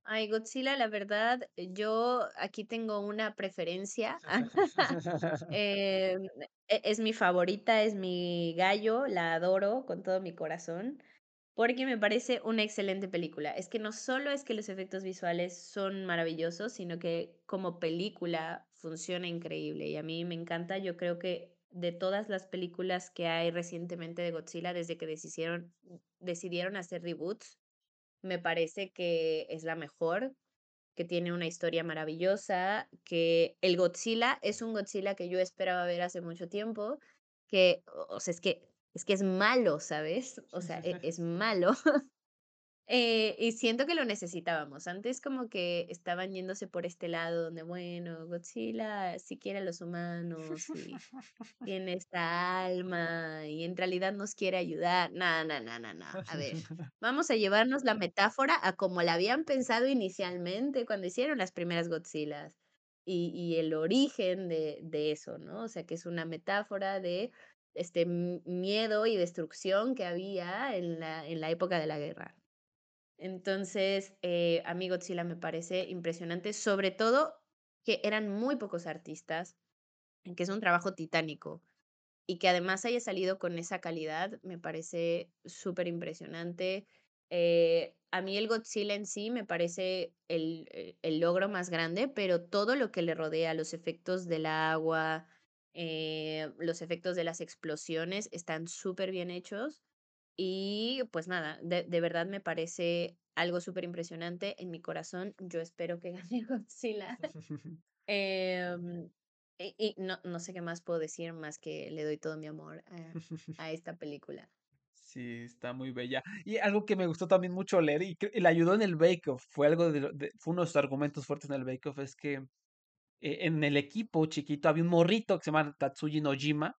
Ay, Godzilla, la verdad, yo aquí tengo una preferencia. Em, e- es mi favorita, es mi gallo, la adoro con todo mi corazón, porque me parece una excelente película. Es que no solo es que los efectos visuales son maravillosos, sino que como película funciona increíble y a mí me encanta. Yo creo que de todas las películas que hay recientemente de Godzilla, desde que decidieron, decidieron hacer reboots, me parece que es la mejor que tiene una historia maravillosa, que el Godzilla es un Godzilla que yo esperaba ver hace mucho tiempo, que, o sea, es que es que es malo, ¿sabes? O sea, e es malo. Eh, y siento que lo necesitábamos. Antes como que estaban yéndose por este lado donde, bueno, Godzilla sí quiere a los humanos y tiene esta alma y en realidad nos quiere ayudar. No, no, no, no, no. A ver, vamos a llevarnos la metáfora a como la habían pensado inicialmente cuando hicieron las primeras Godzillas y, y el origen de, de eso, ¿no? O sea, que es una metáfora de este miedo y destrucción que había en la, en la época de la guerra. Entonces, eh, a mí Godzilla me parece impresionante, sobre todo que eran muy pocos artistas, que es un trabajo titánico y que además haya salido con esa calidad me parece súper impresionante. Eh, a mí el Godzilla en sí me parece el, eh, el logro más grande, pero todo lo que le rodea, los efectos del agua, eh, los efectos de las explosiones están súper bien hechos. Y pues nada, de, de verdad me parece algo súper impresionante en mi corazón. Yo espero que gane Godzilla. Em, y, y no, no sé qué más puedo decir más que le doy todo mi amor a, a esta película. Sí, está muy bella. Y algo que me gustó también mucho leer y, que- y le ayudó en el Bake Off, fue algo de, fue uno de los argumentos fuertes en el Bake Off, es que eh, en el equipo chiquito había un morrito que se llama Tatsuji Nojima,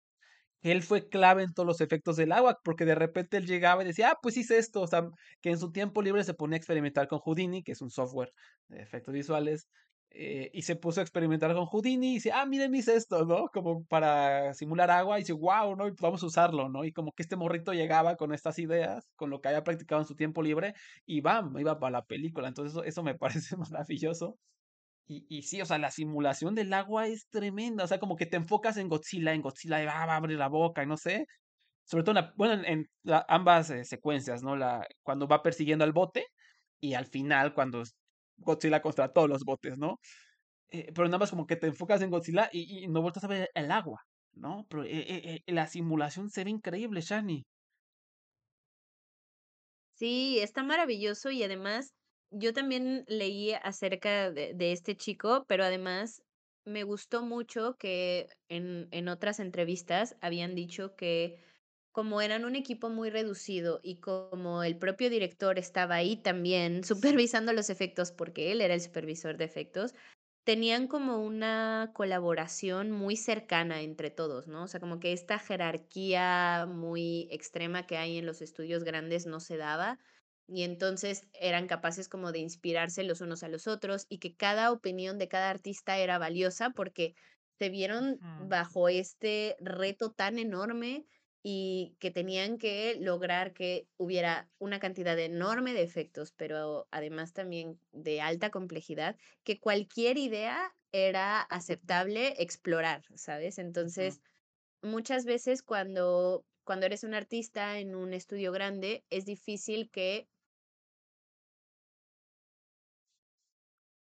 él fue clave en todos los efectos del agua, porque de repente él llegaba y decía, ah, pues hice esto, o sea, que en su tiempo libre se ponía a experimentar con Houdini, que es un software de efectos visuales, eh, y se puso a experimentar con Houdini y dice, ah, miren, hice esto, ¿no? Como para simular agua, y dice, wow, ¿no? Vamos a usarlo, ¿no? Y como que este morrito llegaba con estas ideas, con lo que había practicado en su tiempo libre, y bam, iba para la película, entonces eso, eso me parece maravilloso. Y, y sí, o sea, la simulación del agua es tremenda. O sea, como que te enfocas en Godzilla, en Godzilla, y, va a abrir la boca, y no sé. Sobre todo, en bueno, en, ambas eh, secuencias, ¿no? La, cuando va persiguiendo al bote y al final cuando Godzilla contra todos los botes, ¿no? Eh, pero en ambas como que te enfocas en Godzilla y, no vueltas a ver el agua, ¿no? Pero eh, la simulación se ve increíble, Shani. Sí, está maravilloso y además yo también leí acerca de, este chico, pero además me gustó mucho que en, en otras entrevistas habían dicho que como eran un equipo muy reducido y como el propio director estaba ahí también supervisando los efectos, porque él era el supervisor de efectos, tenían como una colaboración muy cercana entre todos, ¿no? O sea, como que esta jerarquía muy extrema que hay en los estudios grandes no se daba. Y entonces eran capaces como de inspirarse los unos a los otros y que cada opinión de cada artista era valiosa porque se vieron bajo este reto tan enorme y que tenían que lograr que hubiera una cantidad enorme de efectos, pero además también de alta complejidad, que cualquier idea era aceptable explorar, ¿sabes? Entonces, muchas veces cuando, cuando eres un artista en un estudio grande, es difícil que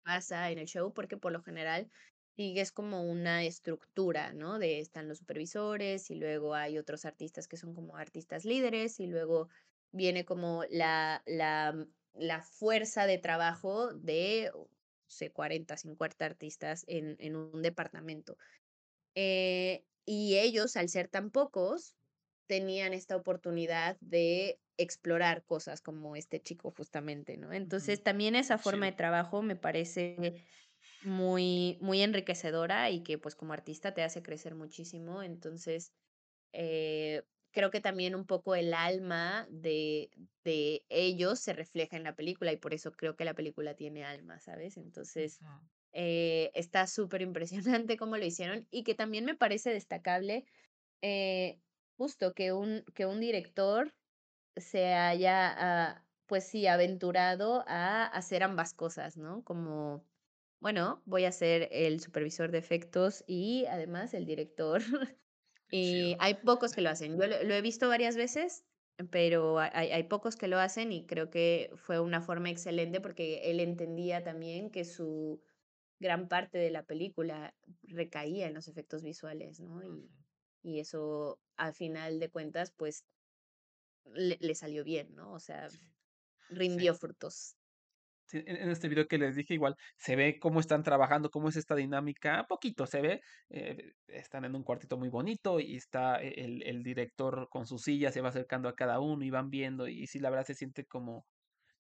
pasa en el show porque por lo general sigues como una estructura, ¿no? De están los supervisores y luego hay otros artistas que son como artistas líderes y luego viene como la, la, mm, la fuerza de trabajo de, no sé, 40, 50 artistas en, en un departamento. Eh, y ellos, al ser tan pocos, tenían esta oportunidad de explorar cosas como este chico justamente, ¿no? Entonces, también esa forma de trabajo me parece muy, muy enriquecedora y que pues como artista te hace crecer muchísimo. Entonces, eh, creo que también un poco el alma de, de ellos se refleja en la película y por eso creo que la película tiene alma, ¿sabes? Entonces, eh, está súper impresionante cómo lo hicieron y que también me parece destacable eh, justo que un, que un director se haya, ah, pues sí, aventurado a hacer ambas cosas, ¿no? Como, bueno, voy a ser el supervisor de efectos y además el director. Y hay pocos que lo hacen. Yo lo, lo he visto varias veces, pero ha- hay, hay pocos que lo hacen y creo que fue una forma excelente porque él entendía también que su gran parte de la película recaía en los efectos visuales, ¿no? Y. y eso, al final de cuentas, pues le, le salió bien, ¿no? O sea, sí. rindió frutos. Sí, en en este video que les dije, igual se ve cómo están trabajando, cómo es esta dinámica, poquito se ve, eh, están en un cuartito muy bonito y está e- el, el director con su silla, se va acercando a cada uno y van viendo y sí, la verdad se siente como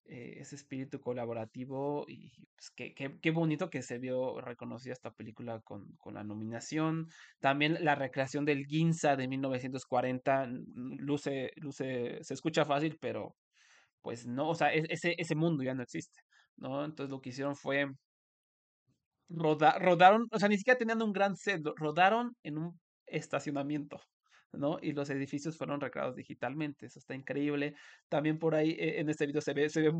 eh, ese espíritu colaborativo y pues, qué, qué, qué bonito que se vio reconocida esta película con, con la nominación. También la recreación del Ginza de 1940, mm, luce, luce, se escucha fácil, pero pues no, o sea, e- ese, ese mundo ya no existe. ¿no? Entonces lo que hicieron fue rodar, rodaron, o sea, ni siquiera tenían un gran set, rodaron en un estacionamiento, ¿no? Y los edificios fueron recreados digitalmente, eso está increíble. También por ahí eh, en este video se ve, se ve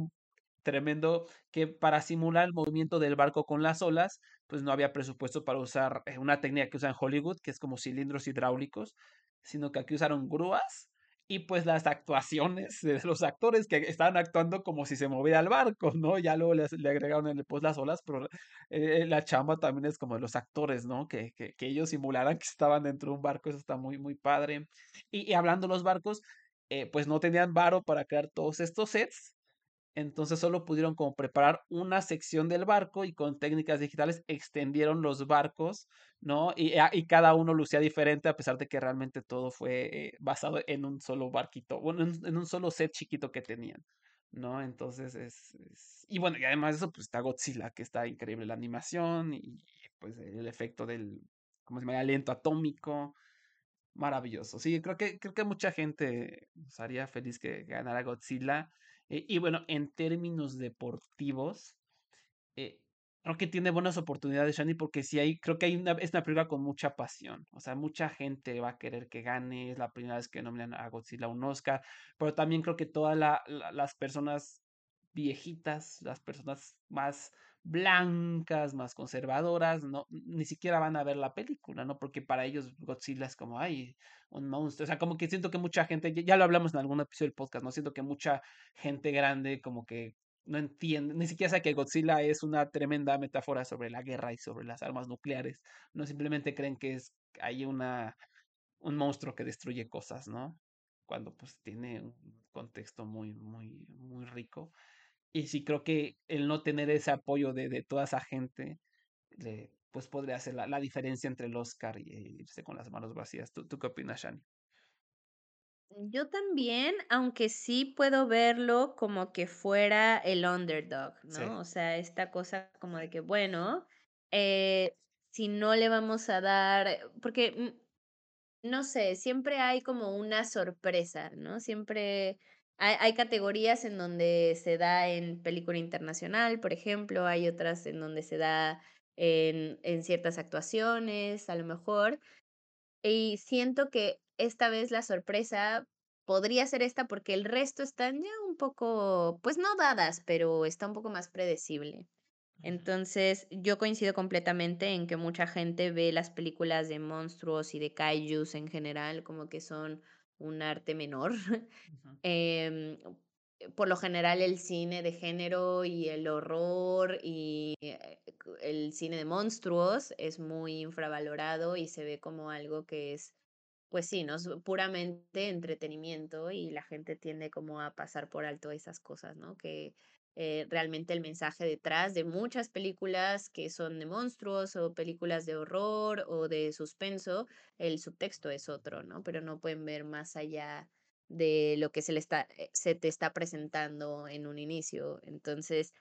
tremendo que para simular el movimiento del barco con las olas, pues no había presupuesto para usar eh, una técnica que usan en Hollywood, que es como cilindros hidráulicos, sino que aquí usaron grúas y pues las actuaciones de los actores que estaban actuando como si se moviera el barco, ¿no? Ya luego les- le agregaron el post las olas, pero eh, la chamba también es como de los actores, ¿no? Que, que, que ellos simularan que estaban dentro de un barco, eso está muy, muy padre. Y, y hablando de los barcos, eh, pues no tenían varo para crear todos estos sets, entonces solo pudieron como preparar una sección del barco y con técnicas digitales extendieron los barcos, ¿no? Y, ah, y cada uno lucía diferente a pesar de que realmente todo fue eh, basado en un solo barquito, bueno, en, en un solo set chiquito que tenían. ¿no? Entonces es, es- Y bueno, y además de eso, pues está Godzilla, que está increíble la animación y pues el efecto del, ¿cómo se llama? El aliento atómico, maravilloso. Sí, creo que, creo que mucha gente estaría feliz que ganara Godzilla. Eh, y bueno, en términos deportivos, eh, creo que tiene buenas oportunidades, Shani, porque sí hay, creo que hay una, es una película con mucha pasión. O sea, mucha gente va a querer que gane. Es la primera vez que nominan a Godzilla un Oscar. Pero también creo que todas la- la- las personas viejitas, las personas más blancas, más conservadoras, no, ni siquiera van a ver la película, ¿no? Porque para ellos Godzilla es como, ay, un monstruo. O sea, como que siento que mucha gente, ya, lo hablamos en algún episodio del podcast, ¿no? Siento que mucha gente grande como que no entiende, ni siquiera sabe que Godzilla es una tremenda metáfora sobre la guerra y sobre las armas nucleares. No simplemente creen que es hay una un monstruo que destruye cosas, ¿no? Cuando pues tiene un contexto muy, muy, muy rico. Y sí creo que el no tener ese apoyo de, de toda esa gente, le, pues podría hacer la, la diferencia entre el Oscar y e irse con las manos vacías. ¿Tú, tú qué opinas, Shani? Yo también, aunque sí puedo verlo como que fuera el underdog, Sí. ¿no? O sea, esta cosa como de que, bueno, eh, si no le vamos a dar, porque, mm, no sé, siempre hay como una sorpresa, ¿no? Siempre hay, hay categorías en donde se da en película internacional, por ejemplo, hay otras en donde se da en, en ciertas actuaciones, a lo mejor. Y siento que esta vez la sorpresa podría ser esta porque el resto están ya un poco, pues no dadas, pero está un poco más predecible. Entonces, yo coincido completamente en que mucha gente ve las películas de monstruos y de kaijus en general como que son un arte menor. Em, por lo general el cine de género y el horror y eh, el cine de monstruos es muy infravalorado y se ve como algo que es, pues sí, ¿no? Es puramente entretenimiento y la gente tiende como a pasar por alto esas cosas, ¿no? Que eh, realmente el mensaje detrás de muchas películas que son de monstruos o películas de horror o de suspenso, el subtexto es otro, ¿no? Pero no pueden ver más allá de lo que se le está, eh, se te está presentando en un inicio. Entonces,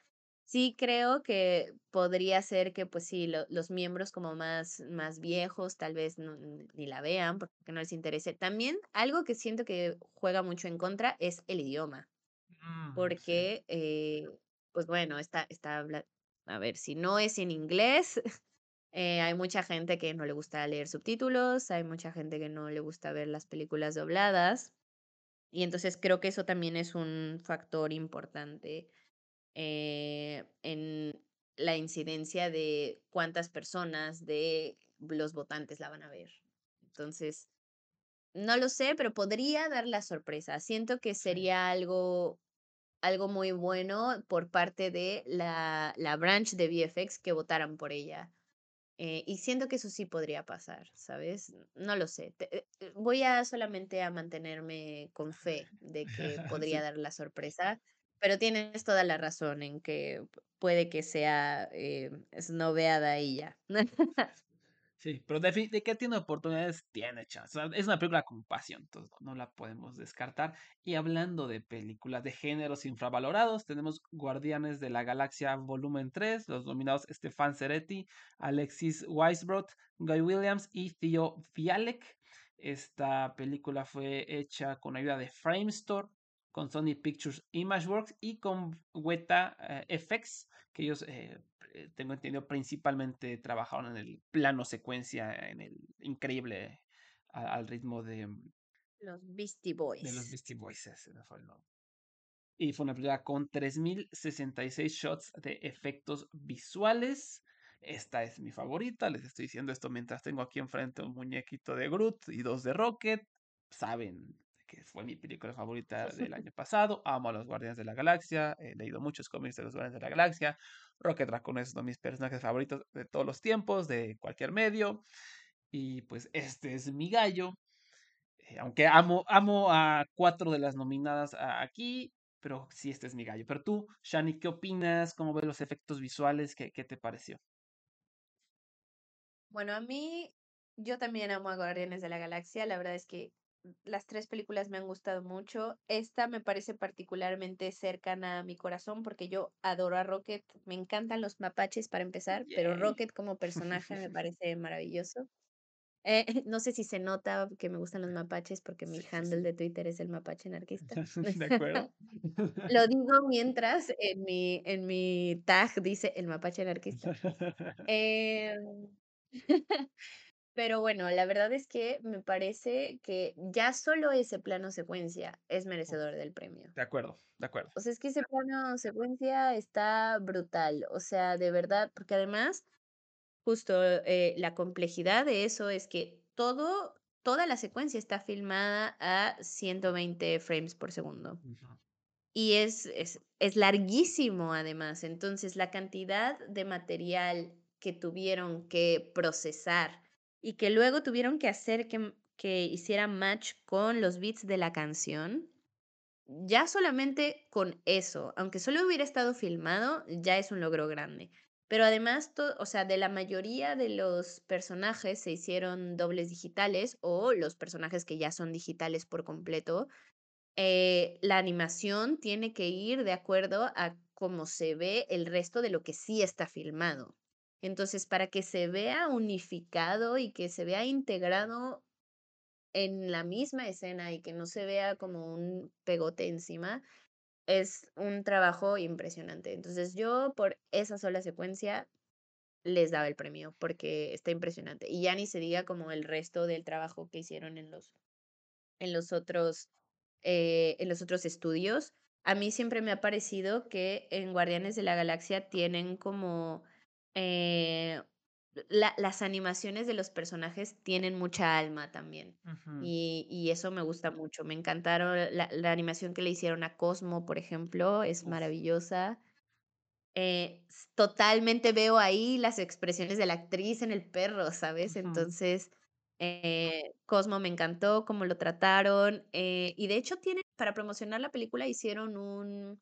sí creo que podría ser que, pues sí, lo- los miembros como más, más viejos tal vez ni la vean porque no les interese. También algo que siento que juega mucho en contra es el idioma, Mm, sí. porque, eh, pues bueno, está, está, habla- a ver, si no es en inglés, eh, hay mucha gente que no le gusta leer subtítulos, hay mucha gente que no le gusta ver las películas dobladas. Y entonces creo que eso también es un factor importante eh, en la incidencia de cuántas personas de los votantes la van a ver. Entonces, no lo sé, pero podría dar la sorpresa. Siento que Sí. sería algo, algo muy bueno por parte de la, la branch de VFX que votaran por ella. Eh, y siento que eso sí podría pasar, ¿sabes? No lo sé. te- eh, eh, voy a solamente a mantenerme con fe de que podría Sí. dar la sorpresa, pero tienes toda la razón en que puede que sea eh, esnoveada y ya. Sí, pero defi- de que tiene oportunidades, tiene chance. Es una película con pasión, entonces no la podemos descartar. Y hablando de películas de géneros infravalorados, tenemos Guardianes de la Galaxia Volumen 3, los nominados Stefan Ceretti, Alexis Weisbrot, Guy Williams y Theo Fialek. Esta película fue hecha con ayuda de Framestore, con Sony Pictures Imageworks y con Weta eh, FX, que ellos eh, eh, tengo entendido, principalmente trabajaron en el plano secuencia, en el increíble a- al ritmo de, mm, Los Beastie de los Boys. Beastie Boys. ese fue el nombre. Y fue una película con 3066 shots de efectos visuales. Esta es mi favorita. Les estoy diciendo esto mientras tengo aquí enfrente un muñequito de Groot y dos de Rocket. Saben que fue mi película favorita del año pasado. Amo a los Guardianes de la Galaxia. He leído muchos cómics de los Guardianes de la Galaxia. Rocket Raccoon es uno de mis personajes favoritos de todos los tiempos, de cualquier medio. Y pues este es mi gallo. Eh, aunque amo, amo a cuatro de las nominadas aquí, pero sí, este es mi gallo. Pero tú, Shani, ¿qué opinas? ¿Cómo ves los efectos visuales? ¿Qué, qué te pareció? Bueno, a mí, yo también amo a Guardianes de la Galaxia. La verdad es que las tres películas me han gustado mucho. Esta me parece particularmente cercana a mi corazón porque yo adoro a Rocket. Me encantan los mapaches para empezar, pero. Rocket como personaje me parece maravilloso. Eh, no sé si se nota que me gustan los mapaches porque mi Sí, handle de Twitter es el mapache anarquista. De acuerdo. Lo digo mientras en mi, en mi tag dice el mapache anarquista. Em, pero bueno, la verdad es que me parece que ya solo ese plano secuencia es merecedor del premio. De acuerdo, de acuerdo. O sea, es que ese plano secuencia está brutal. O sea, de verdad, porque además, justo eh, la complejidad de eso es que todo, toda la secuencia está filmada a 120 frames por segundo. Y es, es, es larguísimo además. Entonces, la cantidad de material que tuvieron que procesar y que luego tuvieron que hacer que, que hiciera match con los beats de la canción, ya solamente con eso, aunque solo hubiera estado filmado, ya es un logro grande. Pero además, o sea, de la mayoría de los personajes se hicieron dobles digitales o los personajes que ya son digitales por completo eh, la animación tiene que ir de acuerdo a cómo se ve el resto de lo que sí está filmado. Entonces, para que se vea unificado y que se vea integrado en la misma escena y que no se vea como un pegote encima, es un trabajo impresionante. Entonces, yo por esa sola secuencia les daba el premio porque está impresionante. Y ya ni se diga como el resto del trabajo que hicieron en los, en los otros eh, en los otros estudios. A mí siempre me ha parecido que en Guardianes de la Galaxia tienen como eh, la- las animaciones de los personajes tienen mucha alma también. Y, y eso me gusta mucho. Me encantaron la, la animación que le hicieron a Cosmo, por ejemplo, es Uf. maravillosa. Eh, totalmente veo ahí las expresiones de la actriz en el perro, ¿sabes? Entonces, eh, Cosmo me encantó cómo lo trataron. eh, y de hecho, tienen, para promocionar la película, hicieron un,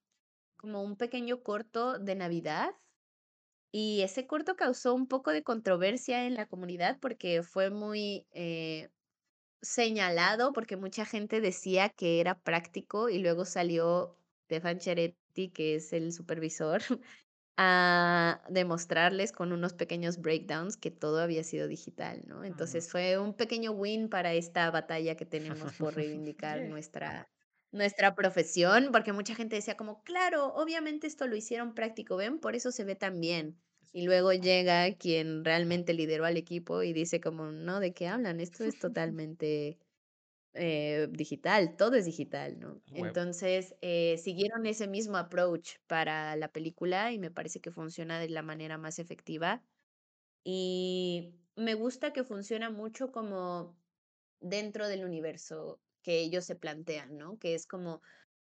como un pequeño corto de Navidad. Y ese corto causó un poco de controversia en la comunidad porque fue muy eh, señalado, porque mucha gente decía que era práctico y luego salió Stefan Cheretti, que es el supervisor, a demostrarles con unos pequeños breakdowns que todo había sido digital, ¿no? Entonces fue un pequeño win para esta batalla que tenemos por reivindicar nuestra, nuestra profesión, porque mucha gente decía como, claro, obviamente esto lo hicieron práctico, ¿ven? Por eso se ve tan bien. Y luego llega quien realmente lideró al equipo y dice como, no, ¿de qué hablan? Esto es totalmente eh, digital, todo es digital, ¿no? Entonces, eh, siguieron ese mismo approach para la película y me parece que funciona de la manera más efectiva. Y me gusta que funciona mucho como dentro del universo que ellos se plantean, ¿no? Que es como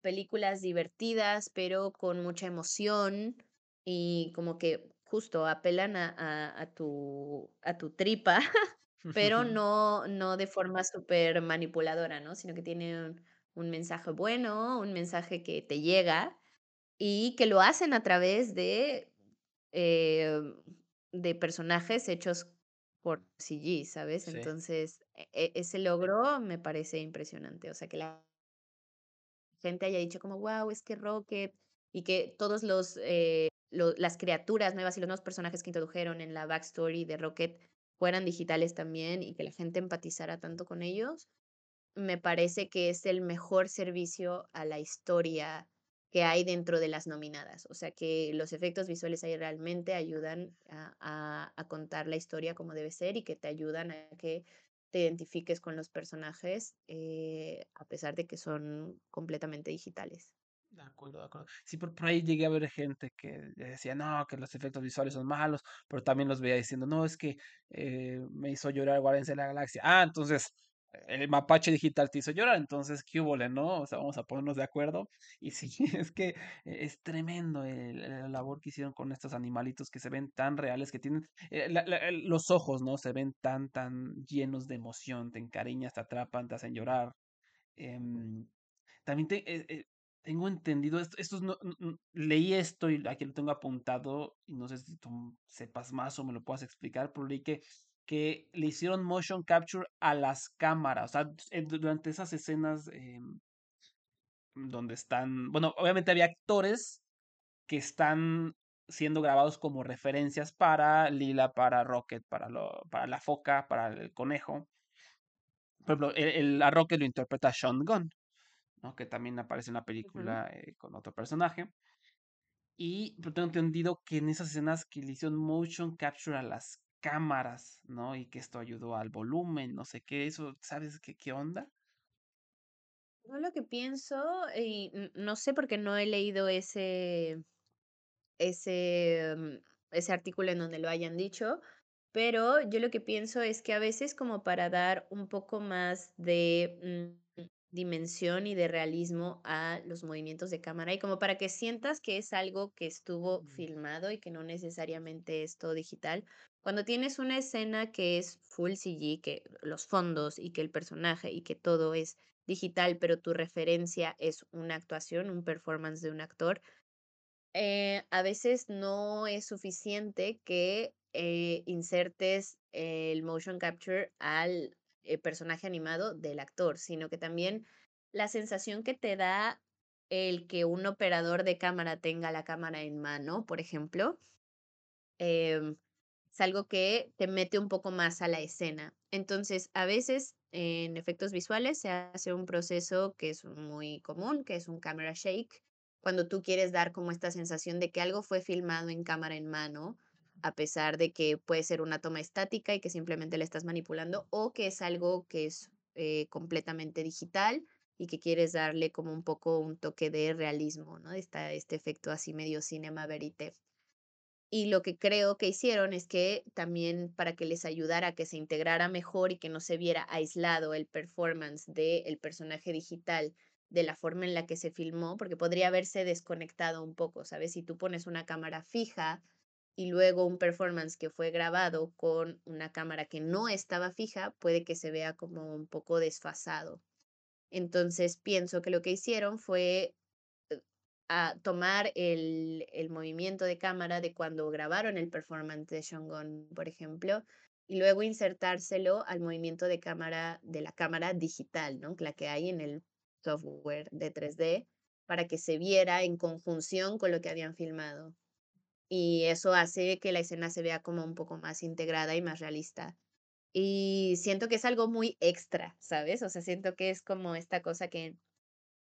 películas divertidas, pero con mucha emoción y como que justo apelan a, a, a tu, a tu tripa, pero no, no de forma súper manipuladora, ¿no? Sino que tiene un, un mensaje bueno, un mensaje que te llega y que lo hacen a través de, eh, de personajes hechos por CG, ¿sabes? Sí. Entonces, e- e- ese logro me parece impresionante. O sea, que la gente haya dicho como, wow, es que Rocket, y que todos los, eh, las criaturas nuevas y los nuevos personajes que introdujeron en la backstory de Rocket fueran digitales también y que la gente empatizara tanto con ellos, me parece que es el mejor servicio a la historia que hay dentro de las nominadas. O sea, que los efectos visuales ahí realmente ayudan a- a contar la historia como debe ser y que te ayudan a que te identifiques con los personajes eh, a pesar de que son completamente digitales. De acuerdo, de acuerdo. Sí, por, por ahí llegué a ver gente que decía, no, que los efectos visuales son malos, pero también los veía diciendo, no, es que eh, me hizo llorar Guardianes de la Galaxia. Ah, entonces el mapache digital te hizo llorar, entonces, ¿qué hubo, no? O sea, vamos a ponernos de acuerdo. Y sí, es que es tremendo la labor que hicieron con estos animalitos que se ven tan reales, que tienen eh, los ojos, ¿no? Se ven tan, tan llenos de emoción, te encariñas, te atrapan, te hacen llorar. Em, también te, eh, eh, tengo entendido, esto, esto es no, no- no- leí esto y aquí lo tengo apuntado y no sé si tú sepas más o me lo puedas explicar, pero leí que, que le hicieron motion capture a las cámaras, o sea, durante esas escenas em, donde están, bueno, obviamente había actores que están siendo grabados como referencias para Lila, para Rocket, para, lo, para la foca, para el conejo. Por ejemplo, el, el- a Rocket lo interpreta Sean Gunn, ¿no? que también aparece en la película eh, con otro personaje. Y pero tengo entendido que en esas escenas que le hicieron motion capture a las cámaras, ¿no? Y que esto ayudó al volumen, no sé qué, eso, ¿sabes qué, qué onda? Yo lo que pienso, y n- no sé porque no he leído ese, ese, mm, ese artículo en donde lo hayan dicho, pero yo lo que pienso es que a veces como para dar un poco más de mm, dimensión y de realismo a los movimientos de cámara y como para que sientas que es algo que estuvo Mm. filmado y que no necesariamente es todo digital. Cuando tienes una escena que es full CG, que los fondos y que el personaje y que todo es digital, pero tu referencia es una actuación, un performance de un actor, eh, a veces no es suficiente que eh, insertes el motion capture al eh, personaje animado del actor, sino que también la sensación que te da el que un operador de cámara tenga la cámara en mano, por ejemplo, em, algo que te mete un poco más a la escena. Entonces, a veces en efectos visuales se hace un proceso que es muy común, que es un camera shake, cuando tú quieres dar como esta sensación de que algo fue filmado en cámara en mano, a pesar de que puede ser una toma estática y que simplemente la estás manipulando, o que es algo que es eh, completamente digital y que quieres darle como un poco un toque de realismo, ¿no? Está este efecto así medio cinema verite. Y lo que creo que hicieron es que también para que les ayudara a que se integrara mejor y que no se viera aislado el performance del personaje digital de la forma en la que se filmó, porque podría haberse desconectado un poco, ¿sabes? Si tú pones una cámara fija y luego un performance que fue grabado con una cámara que no estaba fija, puede que se vea como un poco desfasado. Entonces pienso que lo que hicieron fue a tomar el, el movimiento de cámara de cuando grabaron el performance de Sean Gunn, por ejemplo, y luego insertárselo al movimiento de cámara de la cámara digital, ¿no? La que hay en el software de 3D, para que se viera en conjunción con lo que habían filmado. Y eso hace que la escena se vea como un poco más integrada y más realista. Y siento que es algo muy extra, ¿sabes? O sea, siento que es como esta cosa que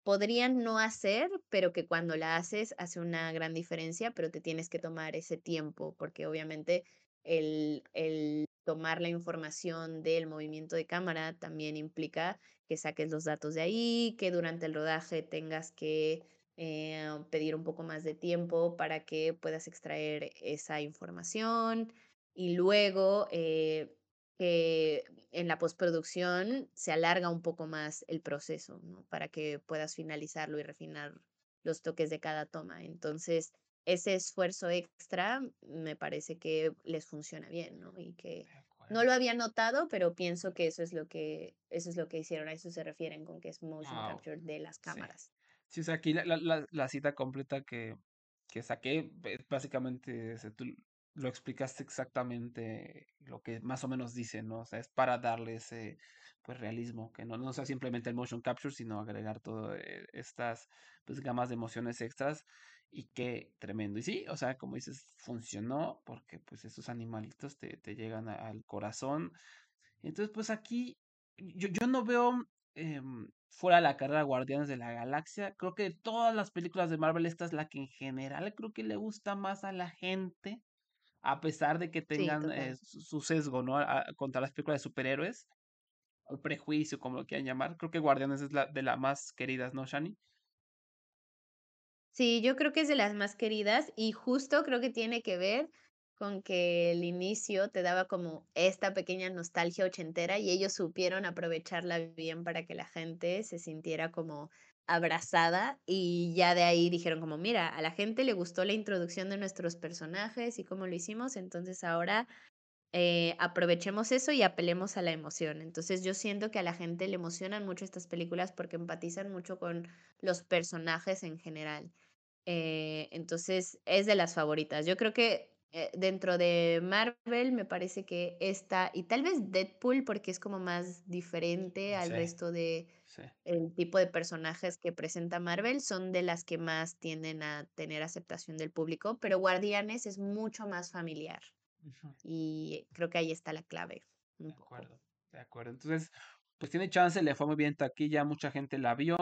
podrían no hacer, pero que cuando la haces hace una gran diferencia, pero te tienes que tomar ese tiempo, porque obviamente el, el tomar la información del movimiento de cámara también implica que saques los datos de ahí, que durante el rodaje tengas que eh, pedir un poco más de tiempo para que puedas extraer esa información y luego eh, que en la postproducción se alarga un poco más el proceso, ¿no? Para que puedas finalizarlo y refinar los toques de cada toma. Entonces, ese esfuerzo extra me parece que les funciona bien, ¿no? Y que no lo había notado, pero pienso que eso es lo que eso es lo que hicieron, a eso se refieren con que es motion Wow. capture de las cámaras. Sí, o sea, aquí la, la, la, la cita completa que, que saqué, básicamente ese, tú lo explicaste exactamente lo que más o menos dice, ¿no? O sea, es para darle ese pues realismo, que no, no sea simplemente el motion capture, sino agregar todas estas pues gamas de emociones extras y qué tremendo. Y sí, o sea, como dices, funcionó porque pues esos animalitos te, te llegan al corazón. Entonces, pues aquí yo, yo no veo em, fuera de la carrera Guardianes de la Galaxia. Creo que de todas las películas de Marvel, esta es la que en general creo que le gusta más a la gente, a pesar de que Sí, tengan eh, su sesgo, ¿no? A- contra las películas de superhéroes, o prejuicio, como lo quieran llamar. Creo que Guardianes es la de las más queridas, ¿no, Shani? Sí, yo creo que es de las más queridas y justo creo que tiene que ver con que el inicio te daba como esta pequeña nostalgia ochentera y ellos supieron aprovecharla bien para que la gente se sintiera como abrazada y ya de ahí dijeron como, mira, a la gente le gustó la introducción de nuestros personajes y cómo lo hicimos, entonces ahora eh, aprovechemos eso y apelemos a la emoción. Entonces yo siento que a la gente le emocionan mucho estas películas porque empatizan mucho con los personajes en general. Eh, entonces es de las favoritas. Yo creo que eh, dentro de Marvel me parece que esta y tal vez Deadpool porque es como más diferente al Sí, resto de sí. el tipo de personajes que presenta Marvel, son de las que más tienden a tener aceptación del público, pero Guardianes es mucho más familiar. Y creo que ahí está la clave, De acuerdo, de acuerdo. Entonces, pues tiene chance, le fue muy bien taquilla, mucha gente la vio,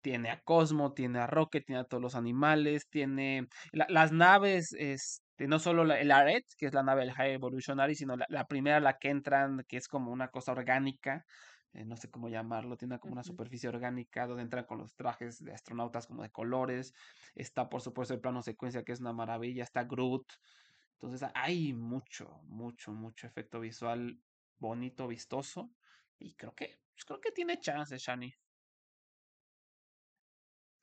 tiene a Cosmo, tiene a Rocket, tiene a todos los animales, tiene la- las naves, este, no solo la- el Aret, que es la nave del High Evolutionary, sino la, la primera a la que entran, que es como una cosa orgánica, eh, no sé cómo llamarlo, tiene como una superficie orgánica donde entran con los trajes de astronautas como de colores, está por supuesto el plano secuencia que es una maravilla, está Groot, entonces hay mucho, mucho, mucho efecto visual bonito, vistoso. Y creo que, pues, creo que tiene chance, Shani.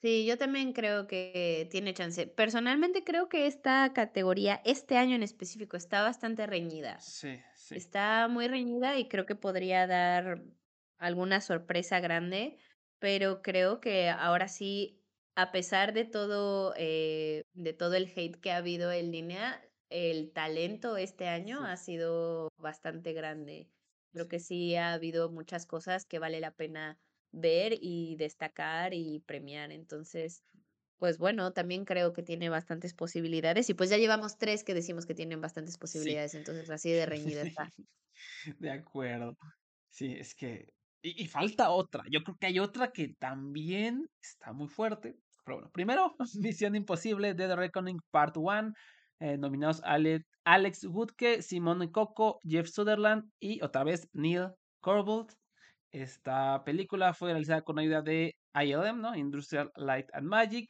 Sí, yo también creo que tiene chance. Personalmente creo que esta categoría, este año en específico, está bastante reñida. Sí, sí. Está muy reñida y creo que podría dar alguna sorpresa grande, pero creo que ahora sí, a pesar de todo, eh, de todo el hate que ha habido en línea, el talento este año Sí. ha sido bastante grande. Creo Sí. que sí ha habido muchas cosas que vale la pena ver y destacar y premiar. Entonces, pues bueno, también creo que tiene bastantes posibilidades y pues ya llevamos tres que decimos que tienen bastantes Sí. posibilidades, entonces así de reñida está. De acuerdo. Sí, es que. Y, falta otra. Yo creo que hay otra que también está muy fuerte. Pero bueno, primero, Misión Imposible, Dead Reckoning Part 1. nominados Ale- Alex Woodke, Simone Coco, Jeff Sutherland y otra vez Neil Corbold. Esta película fue realizada con ayuda de ILM, ¿no? Industrial Light and Magic.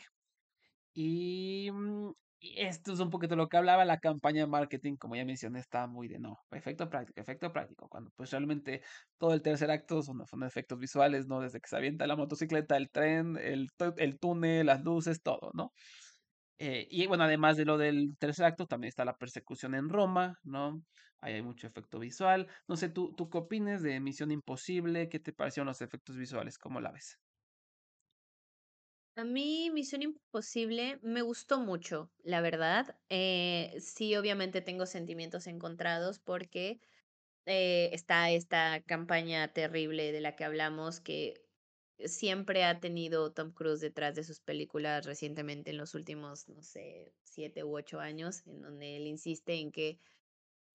Y, mm, y esto es un poquito lo que hablaba la campaña de marketing, como ya mencioné, está muy de no, efecto práctico, efecto práctico, cuando pues realmente todo el tercer acto son, son efectos visuales, ¿no? Desde que se avienta la motocicleta, el tren, el, el túnel, las luces, todo, ¿no? Eh, y bueno, además de lo del tercer acto, también está la persecución en Roma, ¿no? Ahí hay mucho efecto visual. No sé, ¿tú, tú qué opines de Misión Imposible? ¿Qué te parecieron los efectos visuales? ¿Cómo la ves? A mí Misión Imposible me gustó mucho, la verdad. Eh, sí, obviamente tengo sentimientos encontrados porque eh, está esta campaña terrible de la que hablamos que siempre ha tenido Tom Cruise detrás de sus películas recientemente en los últimos, no sé, siete u ocho años, en donde él insiste en que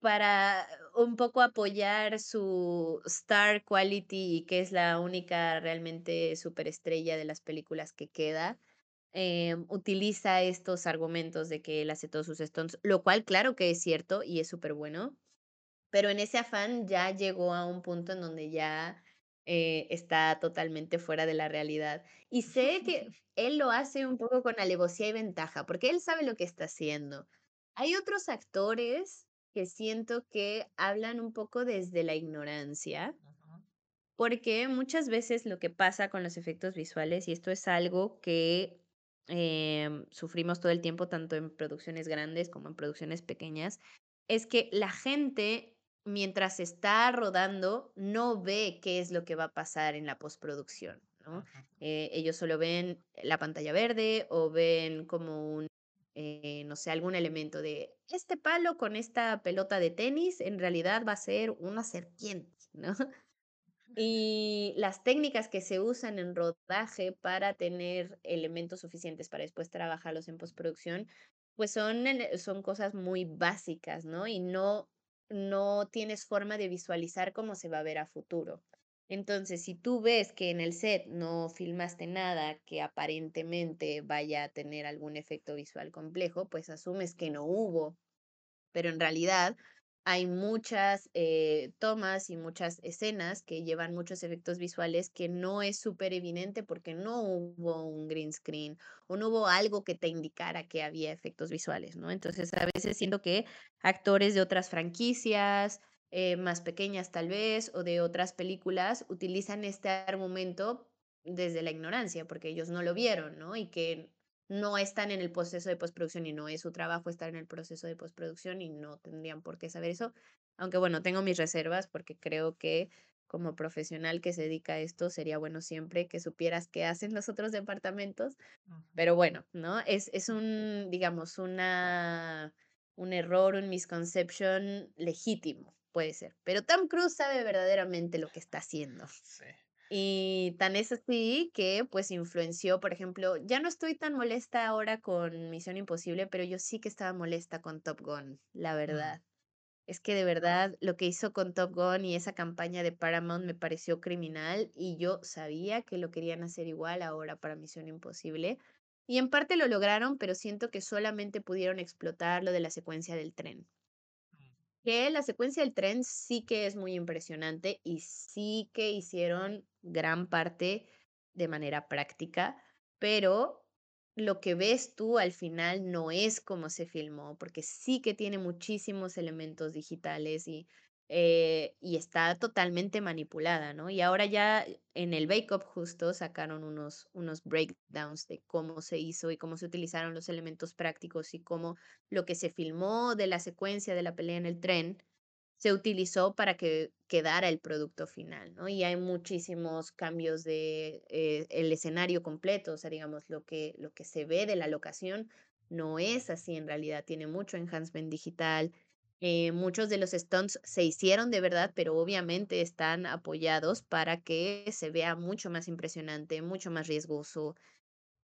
para un poco apoyar su star quality y que es la única realmente superestrella de las películas que queda, em, utiliza estos argumentos de que él hace todos sus stunts, lo cual claro que es cierto y es súper bueno, pero en ese afán ya llegó a un punto en donde ya eh, está totalmente fuera de la realidad. Y sé que él lo hace un poco con alevosía y ventaja, porque él sabe lo que está haciendo. Hay otros actores que siento que hablan un poco desde la ignorancia, porque muchas veces lo que pasa con los efectos visuales, y esto es algo que em, sufrimos todo el tiempo, tanto en producciones grandes como en producciones pequeñas, es que la gente, mientras está rodando, no ve qué es lo que va a pasar en la postproducción, ¿no? Eh, ellos solo ven la pantalla verde o ven como un, eh, no sé, algún elemento de este palo con esta pelota de tenis, en realidad va a ser una serpiente, ¿no? Y las técnicas que se usan en rodaje para tener elementos suficientes para después trabajarlos en postproducción, pues son, son cosas muy básicas, ¿no? Y no, no tienes forma de visualizar cómo se va a ver a futuro. Entonces, si tú ves que en el set no filmaste nada que aparentemente vaya a tener algún efecto visual complejo, pues asumes que no hubo pero en realidad hay muchas eh, tomas y muchas escenas que llevan muchos efectos visuales que no es súper evidente porque no hubo un green screen o no hubo algo que te indicara que había efectos visuales, ¿no? Entonces a veces siento que actores de otras franquicias, eh, más pequeñas tal vez, o de otras películas, utilizan este argumento desde la ignorancia, porque ellos no lo vieron, ¿no? Y que no están en el proceso de postproducción y no es su trabajo estar en el proceso de postproducción y no tendrían por qué saber eso. Aunque bueno, tengo mis reservas porque creo que como profesional que se dedica a esto, sería bueno siempre que supieras qué hacen los otros departamentos. Pero bueno, ¿no? Es, es un, digamos, una, un error, un misconception legítimo, puede ser. Pero Tom Cruise sabe verdaderamente lo que está haciendo. Sí. Y tan es así que pues influenció, por ejemplo, ya no estoy tan molesta ahora con Misión Imposible, pero yo sí que estaba molesta con Top Gun, la verdad. Es que de verdad lo que hizo con Top Gun y esa campaña de Paramount me pareció criminal y yo sabía que lo querían hacer igual ahora para Misión Imposible. Y en parte lo lograron, pero siento que solamente pudieron explotar lo de la secuencia del tren. Que la secuencia del tren sí que es muy impresionante y sí que hicieron gran parte de manera práctica, pero lo que ves tú al final no es como se filmó, porque sí que tiene muchísimos elementos digitales y eh, y está totalmente manipulada, ¿no? Y ahora ya en el Bake Up justo sacaron unos, unos breakdowns de cómo se hizo y cómo se utilizaron los elementos prácticos y cómo lo que se filmó de la secuencia de la pelea en el tren se utilizó para que quedara el producto final, ¿no? Y hay muchísimos cambios de eh, el escenario completo, o sea, digamos, lo que, lo que se ve de la locación no es así en realidad, tiene mucho enhancement digital, eh, muchos de los stunts se hicieron de verdad, pero obviamente están apoyados para que se vea mucho más impresionante, mucho más riesgoso.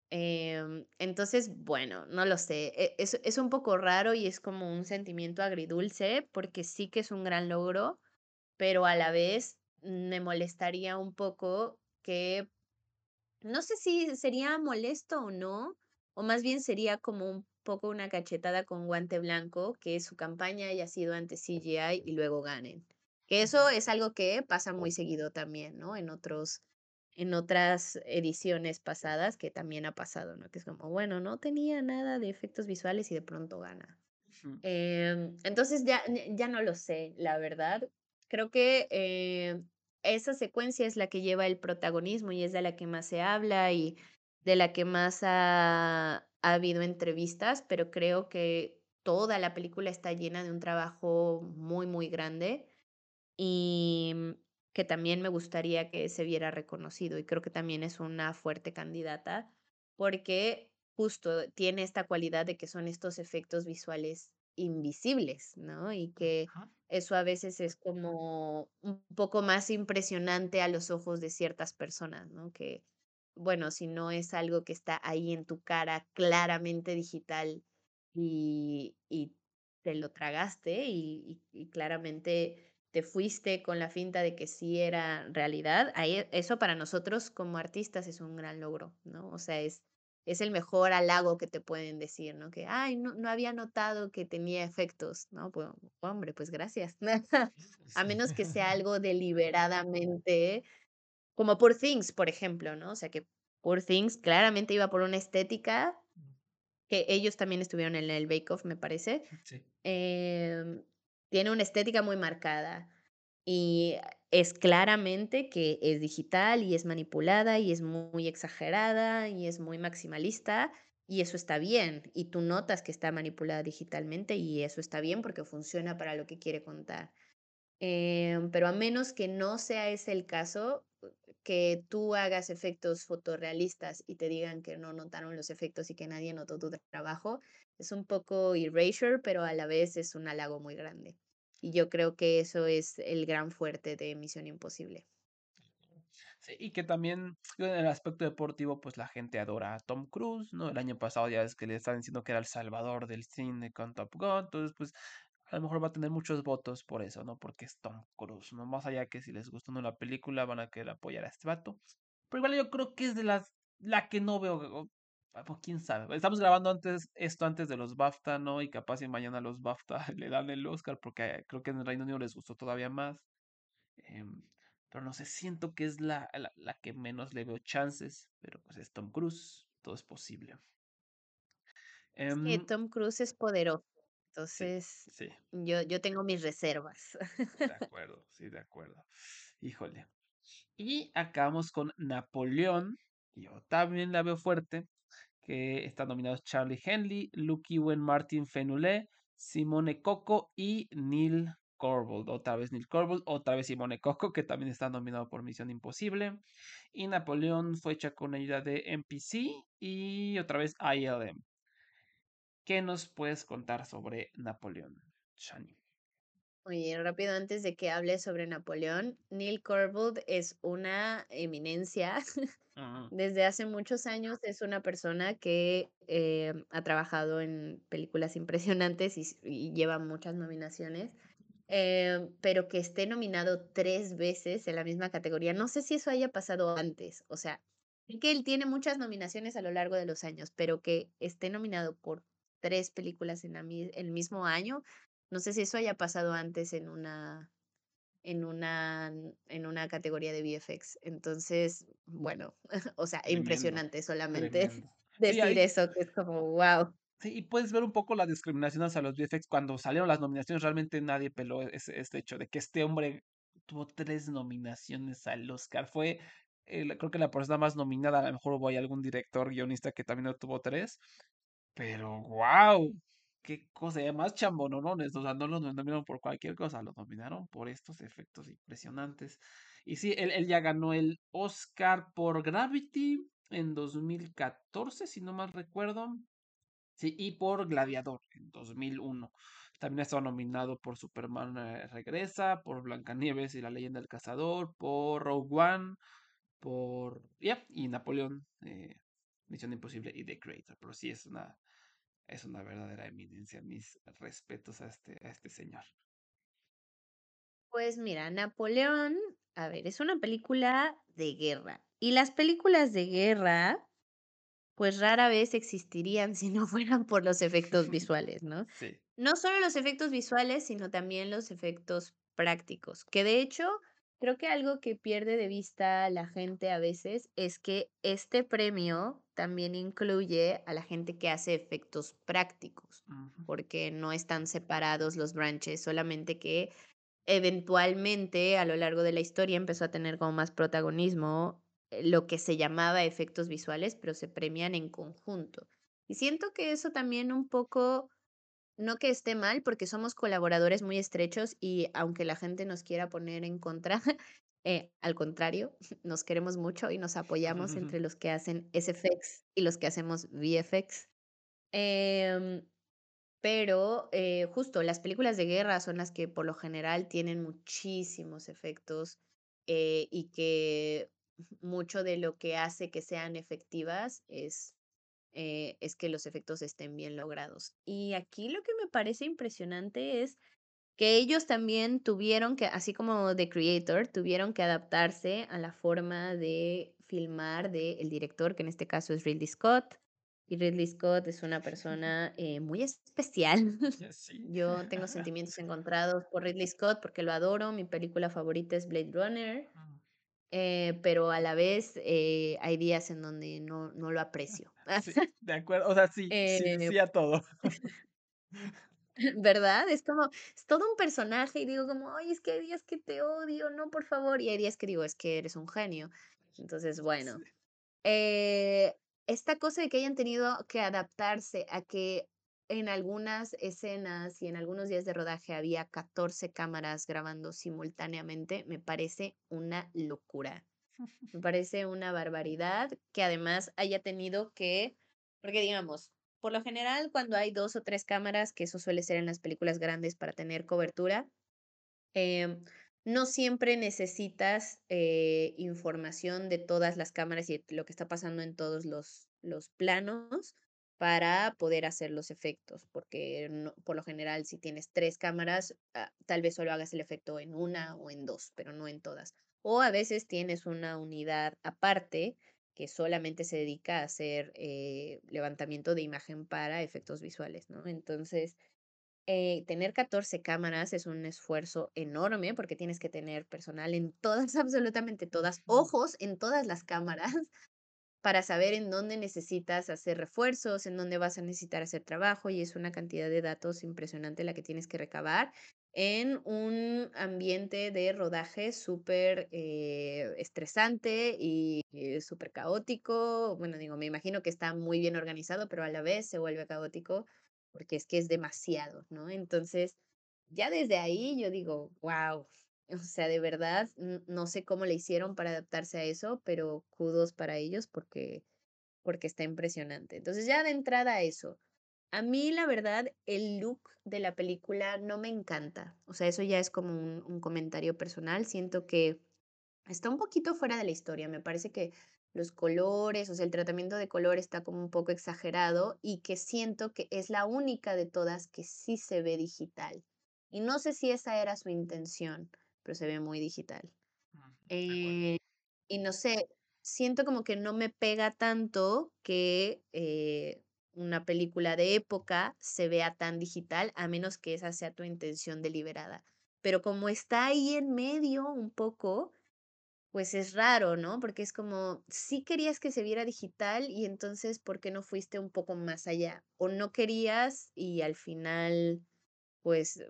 Em, entonces, bueno, no lo sé. e- Es, es un poco raro y es como un sentimiento agridulce porque sí que es un gran logro, pero a la vez me molestaría un poco que no sé si sería molesto o no, o más bien sería como un poco una cachetada con guante blanco, que su campaña haya sido ante CGI y luego ganen. Que eso es algo que pasa muy seguido también, ¿no? En otros, en otras ediciones pasadas que también ha pasado, ¿no? Que es como, bueno, no tenía nada de efectos visuales y de pronto gana. Em, entonces ya, ya no lo sé, la verdad. Creo que eh, esa secuencia es la que lleva el protagonismo y es de la que más se habla y de la que más ha, ha habido entrevistas, pero creo que toda la película está llena de un trabajo muy, muy grande y mm, que también me gustaría que se viera reconocido y creo que también es una fuerte candidata porque justo tiene esta cualidad de que son estos efectos visuales invisibles, ¿no? Y que eso a veces es como un poco más impresionante a los ojos de ciertas personas, ¿no? Que, bueno, si no es algo que está ahí en tu cara claramente digital y, y te lo tragaste y, y- y claramente te fuiste con la finta de que sí era realidad, ahí eso para nosotros como artistas es un gran logro, ¿no? O sea, es, es el mejor halago que te pueden decir, ¿no? Que, ay, no, no había notado que tenía efectos, ¿no? Pues, hombre, pues gracias. A menos que sea algo deliberadamente, como Poor Things, por ejemplo, ¿no? O sea, que Poor Things claramente iba por una estética que ellos también estuvieron en el Bake Off, me parece. Sí. Em, tiene una estética muy marcada y es claramente que es digital y es manipulada y es muy exagerada y es muy maximalista y eso está bien y tú notas que está manipulada digitalmente y eso está bien porque funciona para lo que quiere contar. Em, pero a menos que no sea ese el caso, que tú hagas efectos fotorrealistas y te digan que no notaron los efectos y que nadie notó tu trabajo, es un poco erasure, pero a la vez es un halago muy grande. Y yo creo que eso es el gran fuerte de Misión Imposible. Sí, y que también en el aspecto deportivo, pues la gente adora a Tom Cruise, ¿no? El año pasado ya es que le estaban diciendo que era el salvador del cine con Top Gun, entonces pues a lo mejor va a tener muchos votos por eso, ¿no? Porque es Tom Cruise, ¿no? Más allá que si les gusta o no la película, van a querer apoyar a este vato. Pero igual yo creo que es de las, la que no veo, pues quién sabe. Estamos grabando antes, esto antes de los BAFTA, ¿no? Y capaz si mañana los BAFTA le dan el Oscar, porque creo que en el Reino Unido les gustó todavía más. Em, pero no sé, siento que es la, la, la que menos le veo chances, pero pues es Tom Cruise, todo es posible. Es que Em, Tom Cruise es poderoso, entonces sí, yo, yo tengo mis reservas. de acuerdo, sí, de acuerdo. Híjole. Y acabamos con Napoleón, yo también la veo fuerte, que están nominados Charlie Henley, Luke Ewen, Martin Fenoulet, Simone Coco y Neil Corvold, otra vez Neil Corvold, otra vez Simone Coco, que también está nominado por Misión Imposible. Y Napoleón fue hecha con ayuda de NPC y otra vez ILM. ¿Qué nos puedes contar sobre Napoleón, Shani? Oye, rápido antes de que hable sobre Napoleón, Neil Corvold es una eminencia. Desde hace muchos años es una persona que eh, ha trabajado en películas impresionantes y, y lleva muchas nominaciones, eh, pero que esté nominado tres veces en la misma categoría. No sé si eso haya pasado antes, o sea, que él tiene muchas nominaciones a lo largo de los años, pero que esté nominado por tres películas en el mismo año, no sé si eso haya pasado antes en una, en una, en una categoría de VFX. Entonces, bueno, o sea, impresionante solamente decir eso, que es como, wow. Sí, y puedes ver un poco la discriminación hacia los VFX. Cuando salieron las nominaciones, realmente nadie peló ese, este hecho de que este hombre tuvo tres nominaciones al Oscar. Fue, creo que la persona más nominada, a lo mejor hubo algún director, guionista que también tuvo tres. Pero, wow, qué cosa, además chambonones, o sea, no los nominaron por cualquier cosa, los nominaron por estos efectos impresionantes. Y sí, él, él ya ganó el Oscar por Gravity en 2014, si no mal recuerdo. Sí, y por Gladiador en 2001. También ha estado nominado por Superman eh, Regresa, por Blancanieves y la Leyenda del Cazador, por Rogue One, por. Yeah, y Napoleón, eh, Misión Imposible y The Creator. Pero sí es una es una verdadera eminencia. Mis respetos a este, a este señor. Pues mira, Napoleón, a ver, es una película de guerra. Y las películas de guerra, pues rara vez existirían si no fueran por los efectos visuales, ¿no? Sí. No solo los efectos visuales, sino también los efectos prácticos, que de hecho Creo que algo que pierde de vista la gente a veces es que este premio también incluye a la gente que hace efectos prácticos, porque no están separados los branches, solamente que eventualmente a lo largo de la historia empezó a tener como más protagonismo eh, lo que se llamaba efectos visuales, pero se premian en conjunto. Y siento que eso también un poco no que esté mal, porque somos colaboradores muy estrechos y aunque la gente nos quiera poner en contra, eh, al contrario, nos queremos mucho y nos apoyamos entre los que hacen SFX y los que hacemos VFX. Em, pero eh, justo las películas de guerra son las que por lo general tienen muchísimos efectos eh, y que mucho de lo que hace que sean efectivas es eh, es que los efectos estén bien logrados. Y aquí lo que me parece impresionante es que ellos también tuvieron que, así como The Creator, tuvieron que adaptarse a la forma de filmar del director, que en este caso es Ridley Scott. Y Ridley Scott es una persona eh, muy especial. Yo tengo sentimientos encontrados por Ridley Scott porque lo adoro. Mi película favorita es Blade Runner. Eh, pero a la vez eh, hay días en donde no, no lo aprecio. de acuerdo, o sea, sí, sí, eh, sí a todo. ¿Verdad? Es como, es todo un personaje y digo como, ay, es que hay días que te odio, no, por favor, y hay días que digo, es que eres un genio. Entonces, bueno, esta cosa de que hayan tenido que adaptarse a que en algunas escenas y en algunos días de rodaje había 14 cámaras grabando simultáneamente, me parece una locura. Me parece una barbaridad que además haya tenido que, porque digamos, por lo general cuando hay dos o tres cámaras, que eso suele ser en las películas grandes para tener cobertura, em, no siempre necesitas eh, información de todas las cámaras y lo que está pasando en todos los, los planos para poder hacer los efectos, porque por lo general si tienes tres cámaras, ah, tal vez solo hagas el efecto en una o en dos, pero no en todas. O a veces tienes una unidad aparte que solamente se dedica a hacer eh, levantamiento de imagen para efectos visuales, ¿no? Entonces, eh, tener 14 cámaras es un esfuerzo enorme porque tienes que tener personal en todas, absolutamente todas, ojos en todas las cámaras para saber en dónde necesitas hacer refuerzos, en dónde vas a necesitar hacer trabajo y es una cantidad de datos impresionante la que tienes que recabar en un ambiente de rodaje súper eh, estresante y eh, súper caótico. Bueno, digo, me imagino que está muy bien organizado, pero a la vez se vuelve caótico porque es que es demasiado, ¿no? Entonces, ya desde ahí yo digo, wow, o sea, de verdad, no sé cómo le hicieron para adaptarse a eso, pero kudos para ellos porque, porque está impresionante. Entonces ya de entrada eso. A mí, la verdad, el look de la película no me encanta. O sea, eso ya es como un, un comentario personal. Siento que está un poquito fuera de la historia. Me parece que los colores, o sea, el tratamiento de color está como un poco exagerado y que siento que es la única de todas que sí se ve digital. Y no sé si esa era su intención, pero se ve muy digital. Eh, y no sé, siento como que no me pega tanto que eh, una película de época se vea tan digital, a menos que esa sea tu intención deliberada. Pero como está ahí en medio un poco, pues es raro, ¿no? Porque es como, sí querías que se viera digital y entonces, ¿por qué no fuiste un poco más allá? O no querías y al final, pues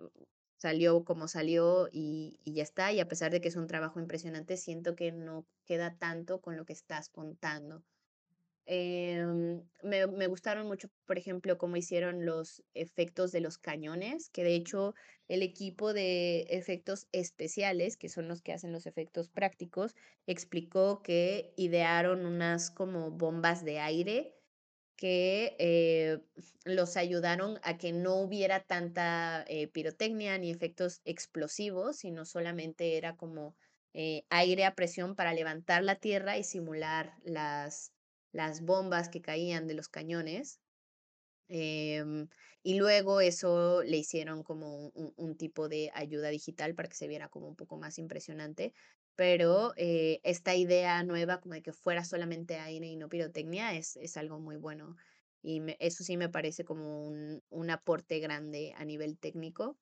salió como salió y, y ya está. Y a pesar de que es un trabajo impresionante, siento que no queda tanto con lo que estás contando. Em, me, me gustaron mucho, por ejemplo, cómo hicieron los efectos de los cañones, que de hecho el equipo de efectos especiales, que son los que hacen los efectos prácticos, explicó que idearon unas como bombas de aire que eh, los ayudaron a que no hubiera tanta eh, pirotecnia ni efectos explosivos, sino solamente era como eh, aire a presión para levantar la tierra y simular las, las bombas que caían de los cañones. Em, y luego eso le hicieron como un, un- tipo de ayuda digital para que se viera como un poco más impresionante. Pero eh, esta idea nueva, como de que fuera solamente aire y no pirotecnia, es, es algo muy bueno. Y eso sí me parece como un, un aporte grande a nivel técnico.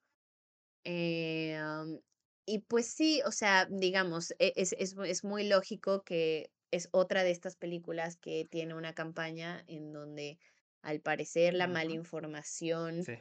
Am, y pues sí, o sea, digamos, e- es, es, es muy lógico que es otra de estas películas que tiene una campaña en donde al parecer la mala Ujú, información Sí.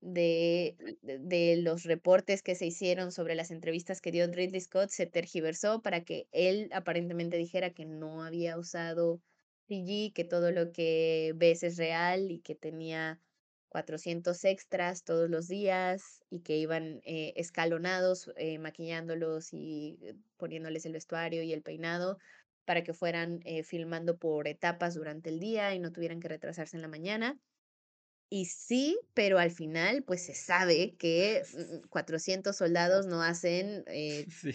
de, de de los reportes que se hicieron sobre las entrevistas que dio Ridley Scott se tergiversó para que él aparentemente dijera que no había usado CG, que todo lo que ves es real y que tenía 400 extras todos los días y que iban eh, escalonados, eh, maquillándolos y eh, poniéndoles el vestuario y el peinado para que fueran eh, filmando por etapas durante el día y no tuvieran que retrasarse en la mañana. Y sí, pero al final, pues se sabe que mm, 400 soldados no hacen eh, Sí.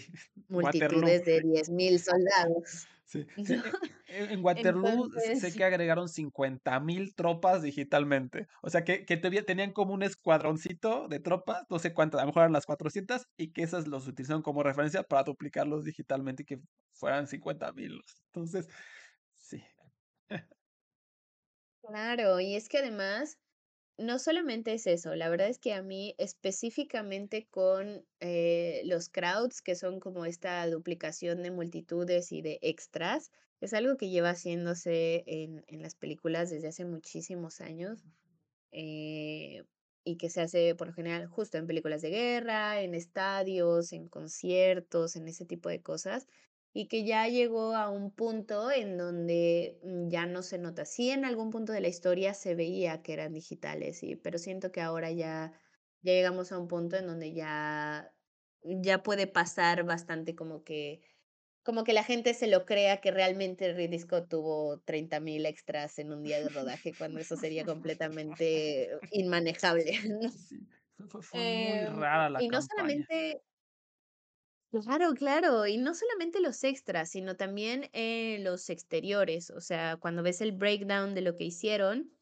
Waterloo. multitudes de 10.000 soldados, Sí, sí, ¿no? e e en Waterloo sé que agregaron 50,000 tropas digitalmente. O sea, que que tenían como un escuadroncito de tropas, no sé cuántas, a lo mejor eran las 400, y que esas los utilizaron como referencia para duplicarlos digitalmente y que fueran 50,000. Entonces, sí. claro, y es que además No solamente es eso, la verdad es que a mí específicamente con eh, los crowds, que son como esta duplicación de multitudes y de extras, es algo que lleva haciéndose en, en las películas desde hace muchísimos años eh, y que se hace por lo general justo en películas de guerra, en estadios, en conciertos, en ese tipo de cosas, y que ya llegó a un punto en donde mm, ya no se nota. Sí, en algún punto de la historia se veía que eran digitales, sí, pero siento que ahora ya, ya llegamos a un punto en donde ya, ya puede pasar bastante como que como que la gente se lo crea que realmente Ridley Scott tuvo 30.000 extras en un día de rodaje, cuando eso sería completamente inmanejable, ¿no? Sí, fue muy Em, rara la y no solamente claro, claro, y no solamente los extras, sino también, eh, los exteriores, o sea, cuando ves el breakdown de lo que hicieron,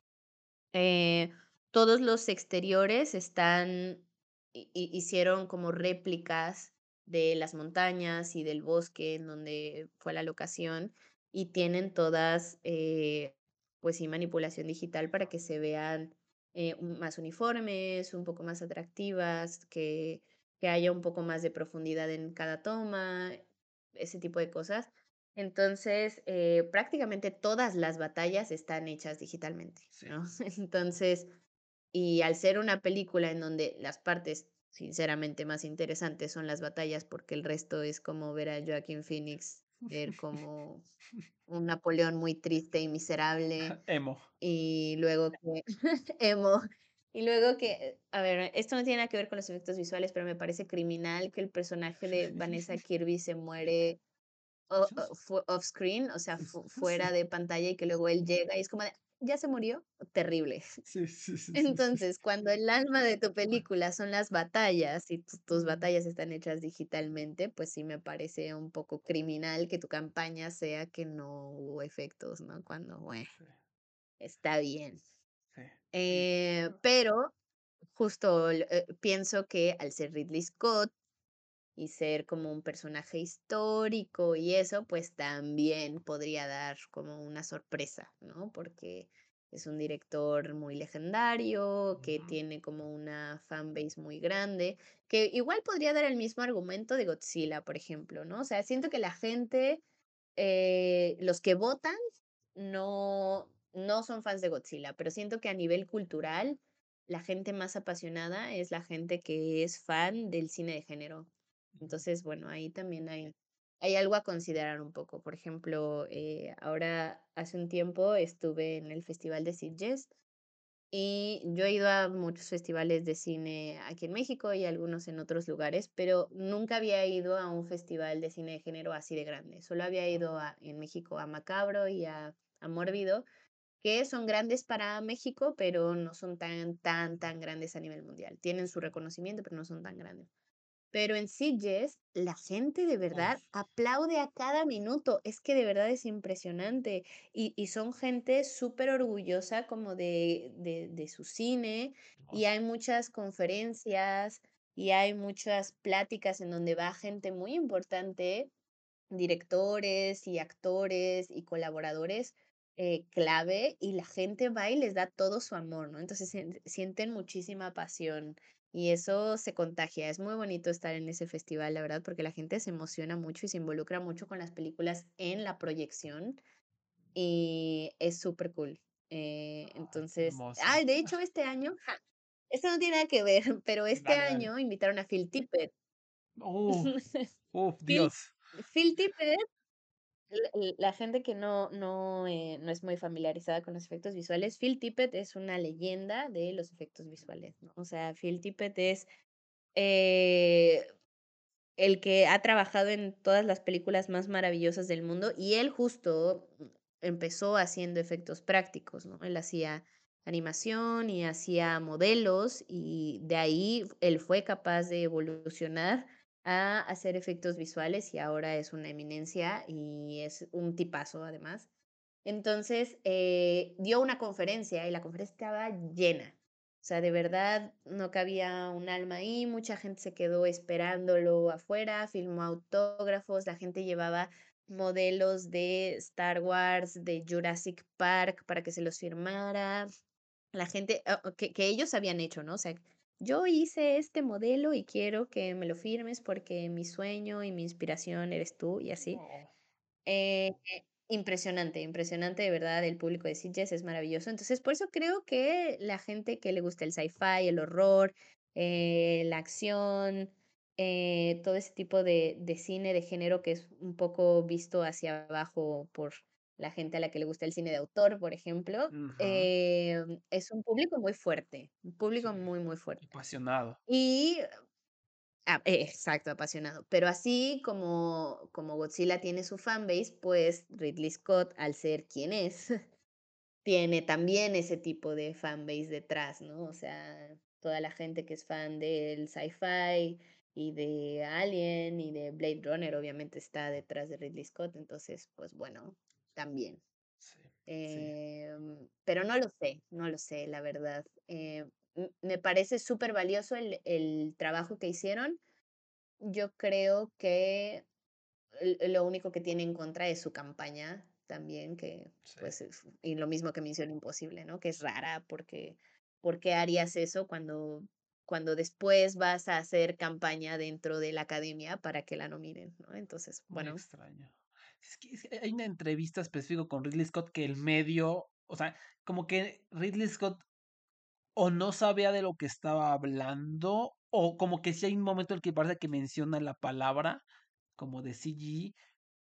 eh, todos los exteriores están, hi- hi- hicieron como réplicas de las montañas y del bosque en donde fue la locación y tienen todas, eh, pues sí, manipulación digital para que se vean eh, más uniformes, un poco más atractivas, que, que haya un poco más de profundidad en cada toma, ese tipo de cosas. Entonces, eh, prácticamente todas las batallas están hechas digitalmente, Sí. ¿no? Entonces, y al ser una película en donde las partes, sinceramente, más interesantes son las batallas, porque el resto es como ver a Joaquin Phoenix ver como un Napoleón muy triste y miserable, Emo. y luego que emo, Y luego que, a ver, esto no tiene nada que ver con los efectos visuales, pero me parece criminal que el personaje de Vanessa Kirby se muere off screen, o sea, fu- fuera de pantalla y que luego él llega y es como de, ya se murió, terrible. Sí, sí, sí. Entonces, cuando el alma de tu película son las batallas y tu- tus batallas están hechas digitalmente, pues sí me parece un poco criminal que tu campaña sea que no hubo efectos, ¿no? Cuando, bueno, está bien. Eh, pero justo eh, pienso que al ser Ridley Scott y ser como un personaje histórico y eso, pues también podría dar como una sorpresa, ¿no? Porque es un director muy legendario, que tiene como una fanbase muy grande, que igual podría dar el mismo argumento de Godzilla, por ejemplo, ¿no? O sea, siento que la gente, eh, los que votan, no, no son fans de Godzilla, pero siento que a nivel cultural, la gente más apasionada es la gente que es fan del cine de género. Entonces, bueno, ahí también hay, hay algo a considerar un poco. Por ejemplo, eh, ahora hace un tiempo estuve en el Festival de Sitges y yo he ido a muchos festivales de cine aquí en México y algunos en otros lugares, pero nunca había ido a un festival de cine de género así de grande. Solo había ido a- en México a Macabro y a, a Mórbido, que son grandes para México, pero no son tan, tan, tan grandes a nivel mundial. Tienen su reconocimiento, pero no son tan grandes. Pero en Sitges, la gente de verdad Uf. aplaude a cada minuto. Es que de verdad es impresionante. Y, y son gente súper orgullosa como de, de, de su cine. No, Y hay muchas conferencias y hay muchas pláticas en donde va gente muy importante, directores y actores y colaboradores eh, clave. Y la gente va y les da todo su amor, ¿no? Entonces sien- sienten muchísima pasión. Y eso se contagia. Es muy bonito estar en ese festival, la verdad, porque la gente se emociona mucho y se involucra mucho con las películas en la proyección y es súper cool. Eh, qué entonces, ah, de hecho, este año, ja, esto no tiene nada que ver, pero este Dale, dale. año invitaron a Phil Tippett. Uf, Phil, Dios. Phil Tippett, la, gente que no, no, eh, no es muy familiarizada con los efectos visuales, Phil Tippett es una leyenda de los efectos visuales, ¿no? O sea, Phil Tippett es eh, el que ha trabajado en todas las películas más maravillosas del mundo y él justo empezó haciendo efectos prácticos, ¿no? Él hacía animación y hacía modelos y de ahí él fue capaz de evolucionar a hacer efectos visuales y ahora es una eminencia y es un tipazo además. Entonces, eh, dio una conferencia y la conferencia estaba llena. O sea, de verdad no cabía un alma ahí, mucha gente se quedó esperándolo afuera, filmó autógrafos, la gente llevaba modelos de Star Wars, de Jurassic Park para que se los firmara. La gente, que, que ellos habían hecho, ¿no? O sea, yo hice este modelo y quiero que me lo firmes porque mi sueño y mi inspiración eres tú y así. Oh, Eh, impresionante, impresionante, de verdad, el público de Sitges es maravilloso. Entonces, por eso creo que la gente que le gusta el sci-fi, el horror, eh, la acción, eh, todo ese tipo de, de cine de género que es un poco visto hacia abajo por la gente a la que le gusta el cine de autor, por ejemplo, eh, es un público muy fuerte, un público Sí, muy, muy fuerte. apasionado. Y Ah, eh, exacto, apasionado. Pero así como, como Godzilla tiene su fanbase, pues Ridley Scott, al ser quien es, tiene también ese tipo de fanbase detrás, ¿no? O sea, toda la gente que es fan del sci-fi y de Alien y de Blade Runner, obviamente está detrás de Ridley Scott, entonces, pues bueno, también. Sí, sí. Em, pero no lo sé, no lo sé, la verdad. Eh, me parece súper valioso el, el trabajo que hicieron. Yo creo que lo único que tiene en contra es su campaña también, que Sí. pues, es- y lo mismo que Misión Imposible, ¿no? Que es rara porque, ¿por qué harías eso cuando, cuando después vas a hacer campaña dentro de la academia para que la nominen, ¿no? Entonces, Muy bueno, extraño. Es que, hay una entrevista específica con Ridley Scott que el medio, o sea, como que Ridley Scott o no sabía de lo que estaba hablando, o como que sí hay un momento en el que parece que menciona la palabra como de CG,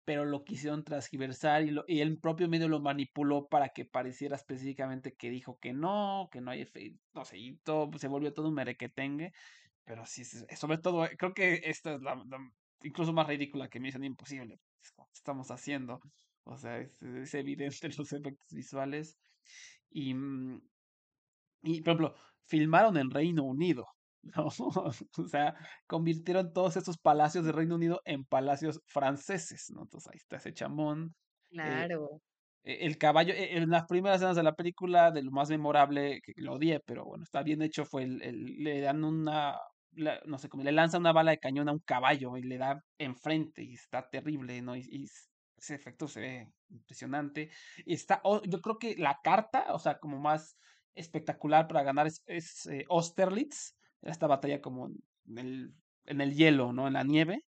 pero lo quisieron transgiversar y, lo, y el propio medio lo manipuló para que pareciera específicamente que dijo que no, que no hay efecto, no sé, y todo, se volvió todo un merequetengue, pero sí, sobre todo, creo que esta es la, incluso más ridícula que me dicen imposible, estamos haciendo, o sea, es, es evidente los efectos visuales y, mm, y, por ejemplo, filmaron en Reino Unido, ¿no? O sea, convirtieron todos esos palacios de Reino Unido en palacios franceses, ¿no? Entonces ahí está ese chamón. Eh, claro. E, el caballo, e, en las primeras escenas de la película, de lo más memorable, que lo odié, pero bueno, está bien hecho, fue el, le dan una, no sé cómo, le lanza una bala de cañón a un caballo y le da enfrente y está terrible, ¿no? Y, ese efecto se ve impresionante. Y está, yo creo que la carta, o sea, como más espectacular para ganar es, es eh, Austerlitz, esta batalla como en el, en el hielo, ¿no? En la nieve.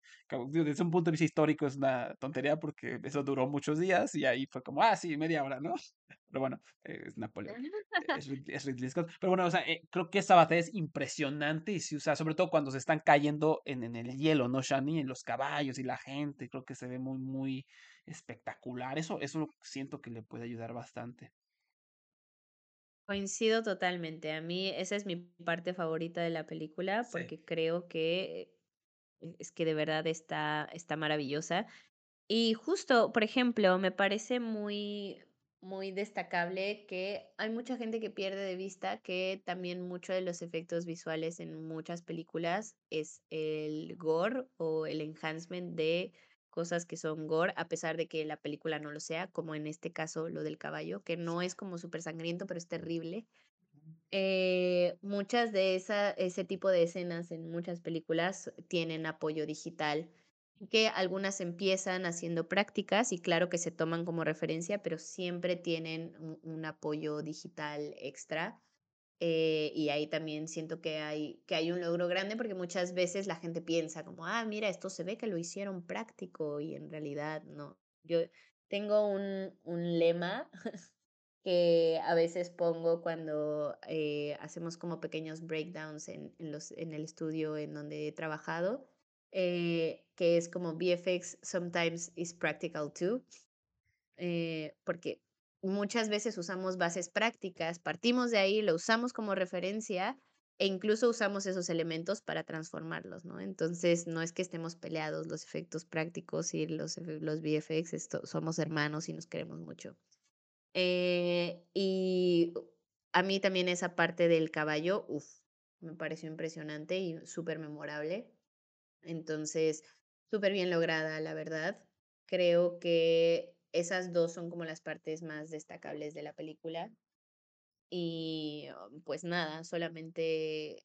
Desde un punto de vista histórico es una tontería porque eso duró muchos días y ahí fue como, ah, sí, media hora, ¿no? Pero bueno, es Napoleón, es, Ridley Scott. Pero bueno, o sea, eh, creo que esta batalla es impresionante y se usa, sobre todo cuando se están cayendo en, en el hielo, ¿no? Shani, en los caballos y la gente, creo que se ve muy, muy espectacular. Eso, eso siento que le puede ayudar bastante. Coincido totalmente. A mí esa es mi parte favorita de la película porque creo que es que de verdad está, está maravillosa. Y justo, por ejemplo, me parece muy, muy destacable que hay mucha gente que pierde de vista que también mucho de los efectos visuales en muchas películas es el gore o el enhancement de cosas que son gore, a pesar de que la película no lo sea, como en este caso lo del caballo, que no es como súper sangriento, pero es terrible. Eh, muchas de esa, ese tipo de escenas en muchas películas tienen apoyo digital, que algunas empiezan haciendo prácticas y claro que se toman como referencia, pero siempre tienen un apoyo digital extra. Eh, y ahí también siento que hay, que hay un logro grande porque muchas veces la gente piensa como, ah, mira, esto se ve que lo hicieron práctico y en realidad no. Yo tengo un, un lema que a veces pongo cuando eh, hacemos como pequeños breakdowns en, en, los, en el estudio en donde he trabajado, eh, que es como VFX sometimes is practical too, porque muchas veces usamos bases prácticas, partimos de ahí, lo usamos como referencia e incluso usamos esos elementos para transformarlos, ¿no? Entonces, no es que estemos peleados los efectos prácticos y los, los VFX, somos hermanos y nos queremos mucho. Eh, y a mí también esa parte del caballo, uff, me pareció impresionante y súper memorable. Entonces, súper bien lograda, la verdad. Creo que esas dos son como las partes más destacables de la película. Y um, pues nada, solamente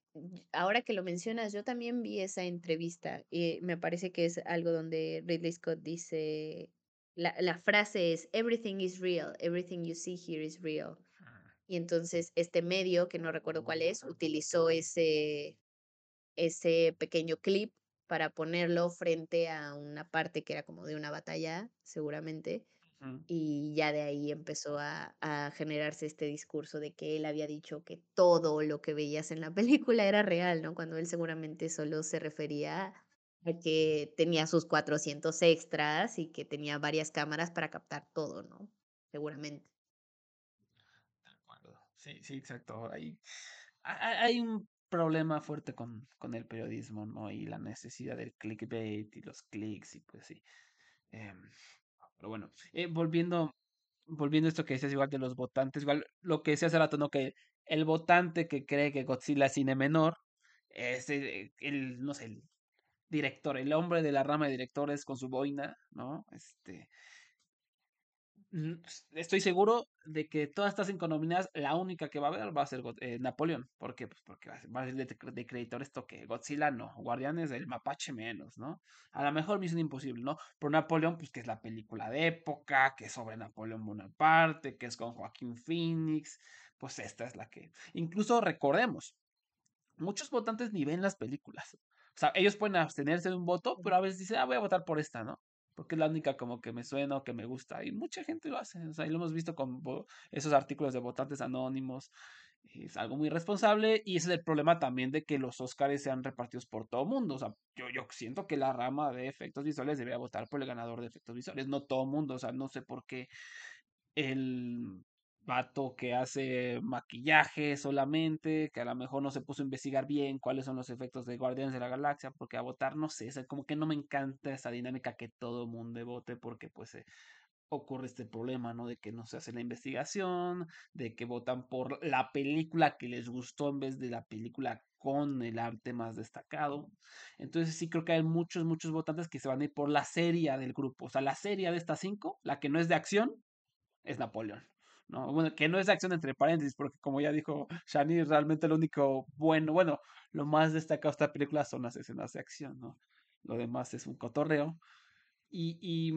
ahora que lo mencionas, yo también vi esa entrevista y me parece que es algo donde Ridley Scott dice, la, la frase es, everything is real, everything you see here is real. Ah. Y entonces este medio, que no recuerdo cuál es, utilizó ese, ese pequeño clip para ponerlo frente a una parte que era como de una batalla, seguramente, y ya de ahí empezó a, a, generarse este discurso de que él había dicho que todo lo que veías en la película era real, ¿no? Cuando él seguramente solo se refería a que tenía sus 400 extras y que tenía varias cámaras para captar todo, ¿no? Seguramente. De acuerdo. Sí, sí, exacto. Hay, hay un problema fuerte con, con el periodismo, ¿no? Y la necesidad del clickbait y los clics y pues sí. Eh, pero bueno, eh, volviendo, volviendo a esto que decías igual de los votantes, igual lo que decía hace rato, ¿no? Que el votante que cree que Godzilla es cine menor, es el, el, no sé, el director, el hombre de la rama de directores con su boina, ¿no? Este, estoy seguro de que todas estas cinco nominadas, la única que va a haber va a ser eh, Napoleón. ¿Por qué? Pues porque va a ser de, de esto que Godzilla no, Guardianes del Mapache menos, ¿no? A lo mejor Misión Imposible, ¿no? Por Napoleón, pues que es la película de época, que es sobre Napoleón Bonaparte, que es con Joaquín Phoenix, pues esta es la que... Incluso recordemos, muchos votantes ni ven las películas. O sea, ellos pueden abstenerse de un voto, pero a veces dicen, ah, voy a votar por esta, ¿no? Porque es la única como que me suena o que me gusta. Y mucha gente lo hace, o lo hemos visto con esos artículos de votantes anónimos. Es algo muy responsable y ese es el problema también de que los Oscars sean repartidos por todo mundo. O sea, yo, yo siento que la rama de efectos visuales debería votar por el ganador de efectos visuales, no todo mundo. O sea, no sé por qué el vato que hace maquillaje solamente, que a lo mejor no se puso a investigar bien cuáles son los efectos de Guardianes de la Galaxia, porque a votar, no sé, como que no me encanta esa dinámica que todo mundo vote, porque pues eh, ocurre este problema, ¿no? De que no se hace la investigación, de que votan por la película que les gustó en vez de la película con el arte más destacado. Entonces sí creo que hay muchos, muchos votantes que se van a ir por la serie del grupo. O sea, la serie de estas cinco, la que no es de acción, es Napoleón. ¿No? Bueno, que no es acción entre paréntesis, porque como ya dijo Shani, realmente lo único bueno, bueno, lo más destacado de esta película son las escenas de acción, ¿no? Lo demás es un cotorreo. Y, y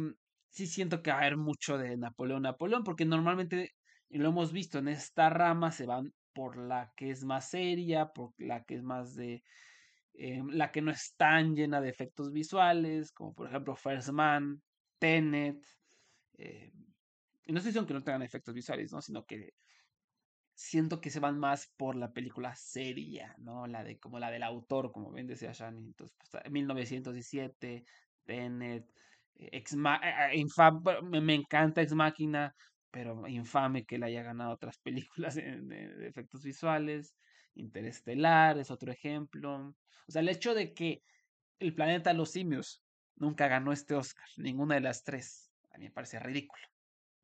sí siento que va a haber mucho de Napoleón, Napoleón, porque normalmente, y lo hemos visto, en esta rama se van por la que es más seria, por la que es más de... Eh, la que no es tan llena de efectos visuales, como por ejemplo First Man, Tenet, eh, no estoy diciendo que no tengan efectos visuales, ¿no? Sino que siento que se van más por la película seria, ¿no? La de como la del autor, como bien decía Shani. Entonces, pues, 1917, Tenet, eh, Ex eh, eh, me, encanta Ex Máquina, pero infame que le haya ganado otras películas de, de, efectos visuales. Interestelar es otro ejemplo. O sea, el hecho de que el planeta los simios nunca ganó este Oscar, ninguna de las tres, a mí me parece ridículo.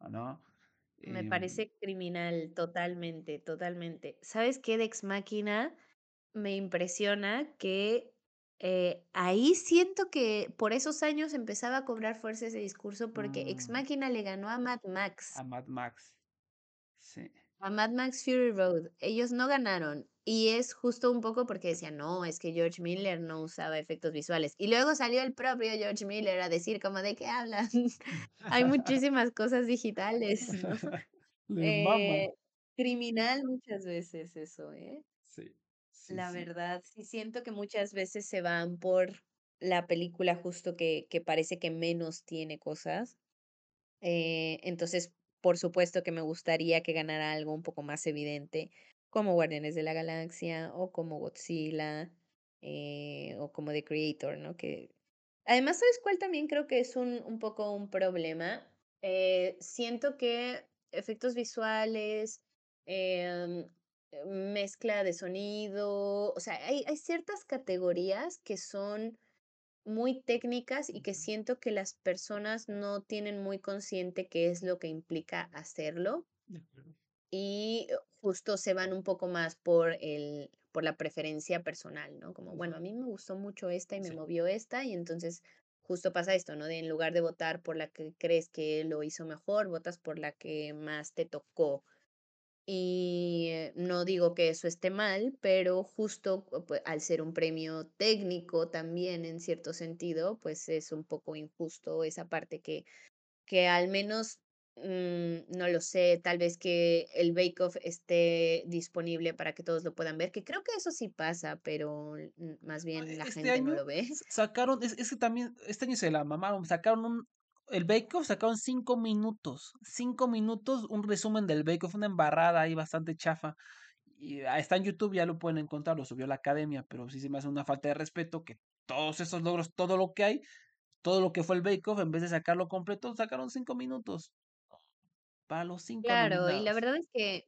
¿No? Me Em, parece criminal, totalmente, totalmente. ¿Sabes qué de Ex Máquina? Me impresiona que eh, ahí siento que por esos años empezaba a cobrar fuerza ese discurso porque Ex mm, Máquina le ganó a Mad Max. a Mad Max. Sí. A Mad Max Fury Road. Ellos no ganaron. Y es justo un poco porque decían, no, es que George Miller no usaba efectos visuales. Y luego salió el propio George Miller a decir como de qué hablan. Hay muchísimas cosas digitales. Eh, criminal muchas veces eso, ¿eh? Sí, sí, La sí. verdad, sí siento que muchas veces se van por la película justo que, que parece que menos tiene cosas. Eh, entonces, por supuesto que me gustaría que ganara algo un poco más evidente, como Guardianes de la Galaxia o como Godzilla eh, o como The Creator, ¿no? Que además, ¿sabes cuál también creo que es un, un poco un problema? Eh, siento que efectos visuales, em, mezcla de sonido, o sea, hay, hay ciertas categorías que son muy técnicas y que siento que las personas no tienen muy consciente qué es lo que implica hacerlo. Y eh, justo se van un poco más por el por la preferencia personal, ¿no? Como, bueno, a mí me gustó mucho esta y me Sí. movió esta y entonces justo pasa esto, ¿no? De en lugar de votar por la que crees que lo hizo mejor, votas por la que más te tocó. Y eh, no digo que eso esté mal, pero justo cu- pue- al ser un premio técnico también en cierto sentido, pues es un poco injusto esa parte que, que al menos, mm, no lo sé, tal vez que el Bake Off esté disponible para que todos lo puedan ver, que creo que eso sí pasa, pero más bien e- la Este gente no lo ve. sacaron, es, es que también, este año se la mamaron, sacaron un, el Bake Off sacaron cinco minutos, cinco minutos, un resumen del Bake Off, una embarrada ahí bastante chafa. Y ah, está en YouTube, ya lo pueden encontrar, lo subió la academia, pero sí se me hace una falta de respeto que todos esos logros, todo lo que hay, todo lo que fue el Bake Off, en vez de sacarlo completo, sacaron cinco minutos para los cinco Claro, y la verdad es que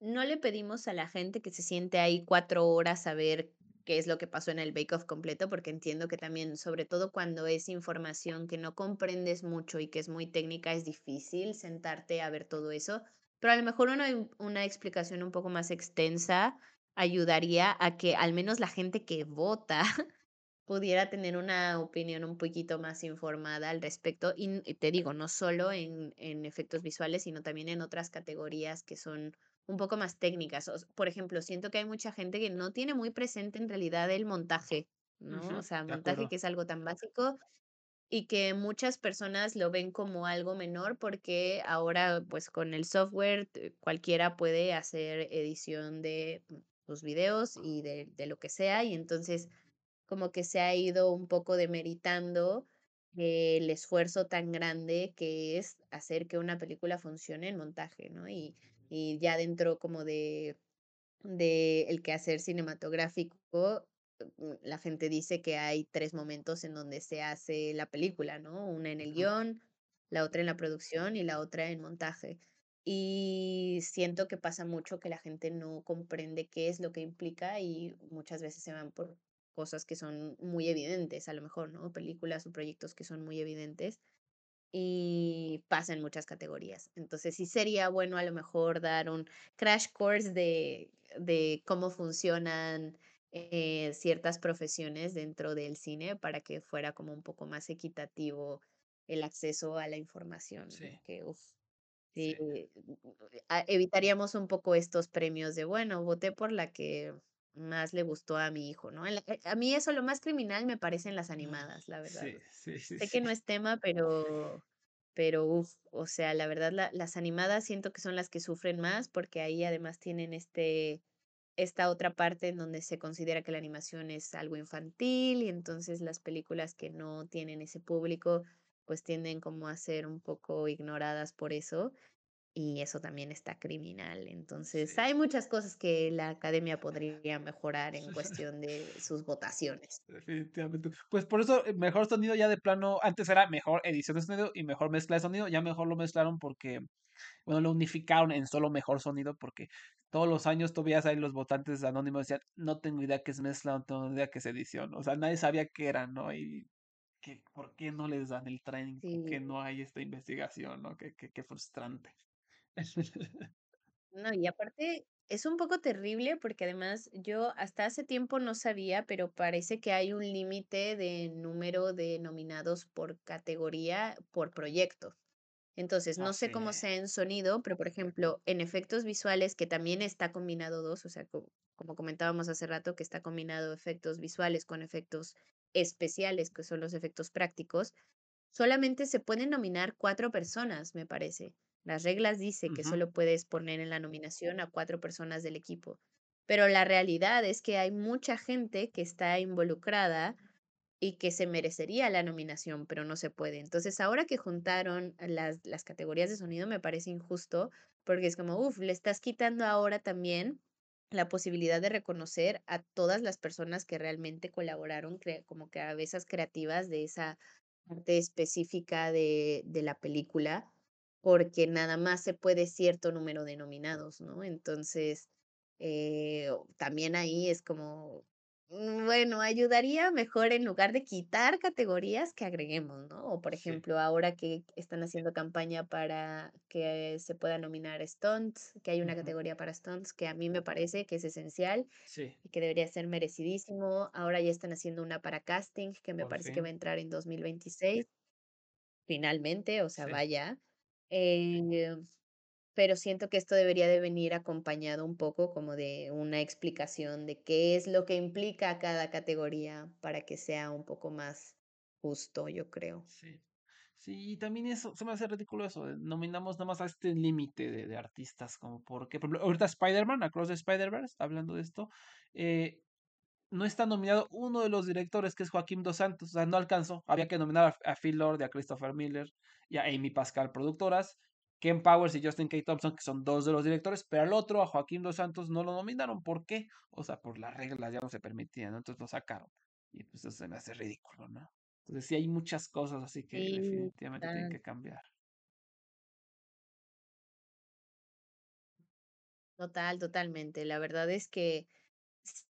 No le pedimos a la gente que se siente ahí 4 horas a ver qué es lo que pasó en el Bake Off completo, porque entiendo que también, sobre todo cuando es información que no comprendes mucho y que es muy técnica, es difícil sentarte a ver todo eso, pero a lo mejor una una explicación un poco más extensa ayudaría a que al menos la gente que vota pudiera tener una opinión un poquito más informada al respecto. Y, y te digo, no solo en, en efectos visuales, sino también en otras categorías que son un poco más técnicas. O por ejemplo, siento que hay mucha gente que no tiene muy presente en realidad el montaje, ¿no? O Ujú, sea, de montaje que es algo tan básico y que muchas personas lo ven como algo menor porque ahora, pues con el software, cualquiera puede hacer edición de mm, tus videos y de, de lo que sea. Y entonces como que se ha ido un poco demeritando el esfuerzo tan grande que es hacer que una película funcione en montaje, ¿no? Y y ya dentro como de de el quehacer cinematográfico, mm, la gente dice que hay 3 momentos en donde se hace la película, ¿no? Una en el guion, la otra en la producción y la otra en montaje. Y siento que pasa mucho que la gente no comprende qué es lo que implica y muchas veces se van por cosas que son muy evidentes, a lo mejor, ¿no? Películas o proyectos que son muy evidentes y pasa en muchas categorías. Entonces, sí sería bueno a lo mejor dar un crash course de de cómo funcionan, eh, ciertas profesiones dentro del cine para que fuera como un poco más equitativo el acceso a la información, Sí, que, uf, sí, sí. ah, evitaríamos un poco estos premios de, bueno, voté por la que más le gustó a mi hijo, ¿no? La eh, a mí eso lo más criminal me parecen las animadas, la verdad. Sí, sí, sí, Sé que no es tema, pero pero, uf, o sea, la verdad, la las animadas siento que son las que sufren más, porque ahí además tienen este esta otra parte en donde se considera que la animación es algo infantil, y entonces las películas que no tienen ese público, pues tienden como a ser un poco ignoradas por eso, y eso también está criminal. Entonces, Sí. hay muchas cosas que la academia podría mejorar en cuestión de sus votaciones. Definitivamente. Pues por eso, eh, mejor sonido ya de plano, antes era mejor edición de sonido y mejor mezcla de sonido, ya mejor lo mezclaron porque, bueno, lo unificaron en solo mejor sonido, porque todos los años tú veías ahí los votantes anónimos decían, no tengo idea qué es mezcla, no tengo idea qué es edición. O sea, nadie sabía qué era, ¿no? Y que, ¿por qué no les dan el training? ¿Por qué Sí. no hay esta investigación, no? Qué, qué, qué frustrante. No, y aparte es un poco terrible porque además yo hasta hace tiempo no sabía, pero parece que hay un límite de número de nominados por categoría, por proyecto. Entonces, no sé cómo sea en sonido, pero por ejemplo, en efectos visuales, que también está combinado 2, o sea, co como comentábamos hace rato, que está combinado efectos visuales con efectos especiales, que son los efectos prácticos, solamente se pueden nominar 4 personas, me parece. Las reglas dice que solo puedes poner en la nominación a 4 personas del equipo, pero la realidad es que hay mucha gente que está involucrada y que se merecería la nominación, pero no se puede. Entonces, ahora que juntaron las las categorías de sonido, me parece injusto, porque es como, uf, le estás quitando ahora también la posibilidad de reconocer a todas las personas que realmente colaboraron, como cabezas creativas de esa parte específica de de la película, porque nada más se puede cierto número de nominados, ¿no? Entonces, eh, también ahí es como, mm, bueno, ayudaría mejor en lugar de quitar categorías que agreguemos, ¿no? O, por Sí, ejemplo, ahora que están haciendo campaña para que se pueda nominar stunts, que hay una categoría para stunts, que a mí me parece que es esencial sí, y que debería ser merecidísimo. Ahora ya están haciendo una para casting, que me por parece que va a entrar en 2026, finalmente, o sea, Sí, vaya. Eh, pero siento que esto debería de venir acompañado un poco como de una explicación de qué es lo que implica cada categoría para que sea un poco más justo, yo creo. sí. Sí, y también eso, se me hace ridículo eso, nominamos nada más a este límite de, de artistas, como porque, por ejemplo, ahorita Spider-Man, Across the Spider-Verse, hablando de esto, eh, no está nominado uno de los directores, que es Joaquín Dos Santos, o sea, no alcanzó, había que nominar a, a Phil Lord y a Christopher Miller y a Amy Pascal, productoras, Ken Powers y Justin K. Thompson, que son dos de los directores, pero al otro, a Joaquín Dos Santos, no lo nominaron, ¿por qué? O sea, por las reglas ya no se permitían, ¿no? entonces lo sacaron, y pues eso se me hace ridículo, ¿no? Entonces sí hay muchas cosas así que Sí, definitivamente tienen que cambiar. total, totalmente. La verdad es que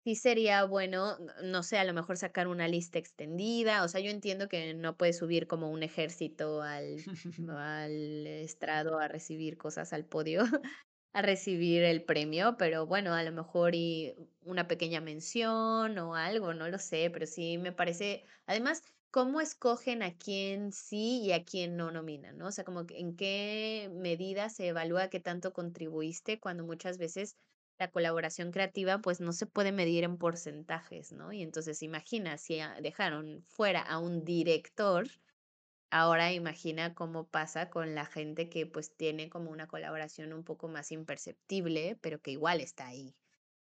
sí sería bueno, no sé, a lo mejor sacar una lista extendida. O sea, yo entiendo que no puedes subir como un ejército al, al estrado a recibir cosas al podio, a recibir el premio, pero bueno, a lo mejor y una pequeña mención o algo, no lo sé, pero sí me parece, además, ¿cómo escogen a quién sí y a quién no nominan, no? O sea, como que en qué medida se evalúa qué tanto contribuiste cuando muchas veces la colaboración creativa, pues no se puede medir en porcentajes, ¿no? Y entonces imagina si dejaron fuera a un director Ahora imagina cómo pasa con la gente que, pues, tiene como una colaboración un poco más imperceptible, pero que igual está ahí.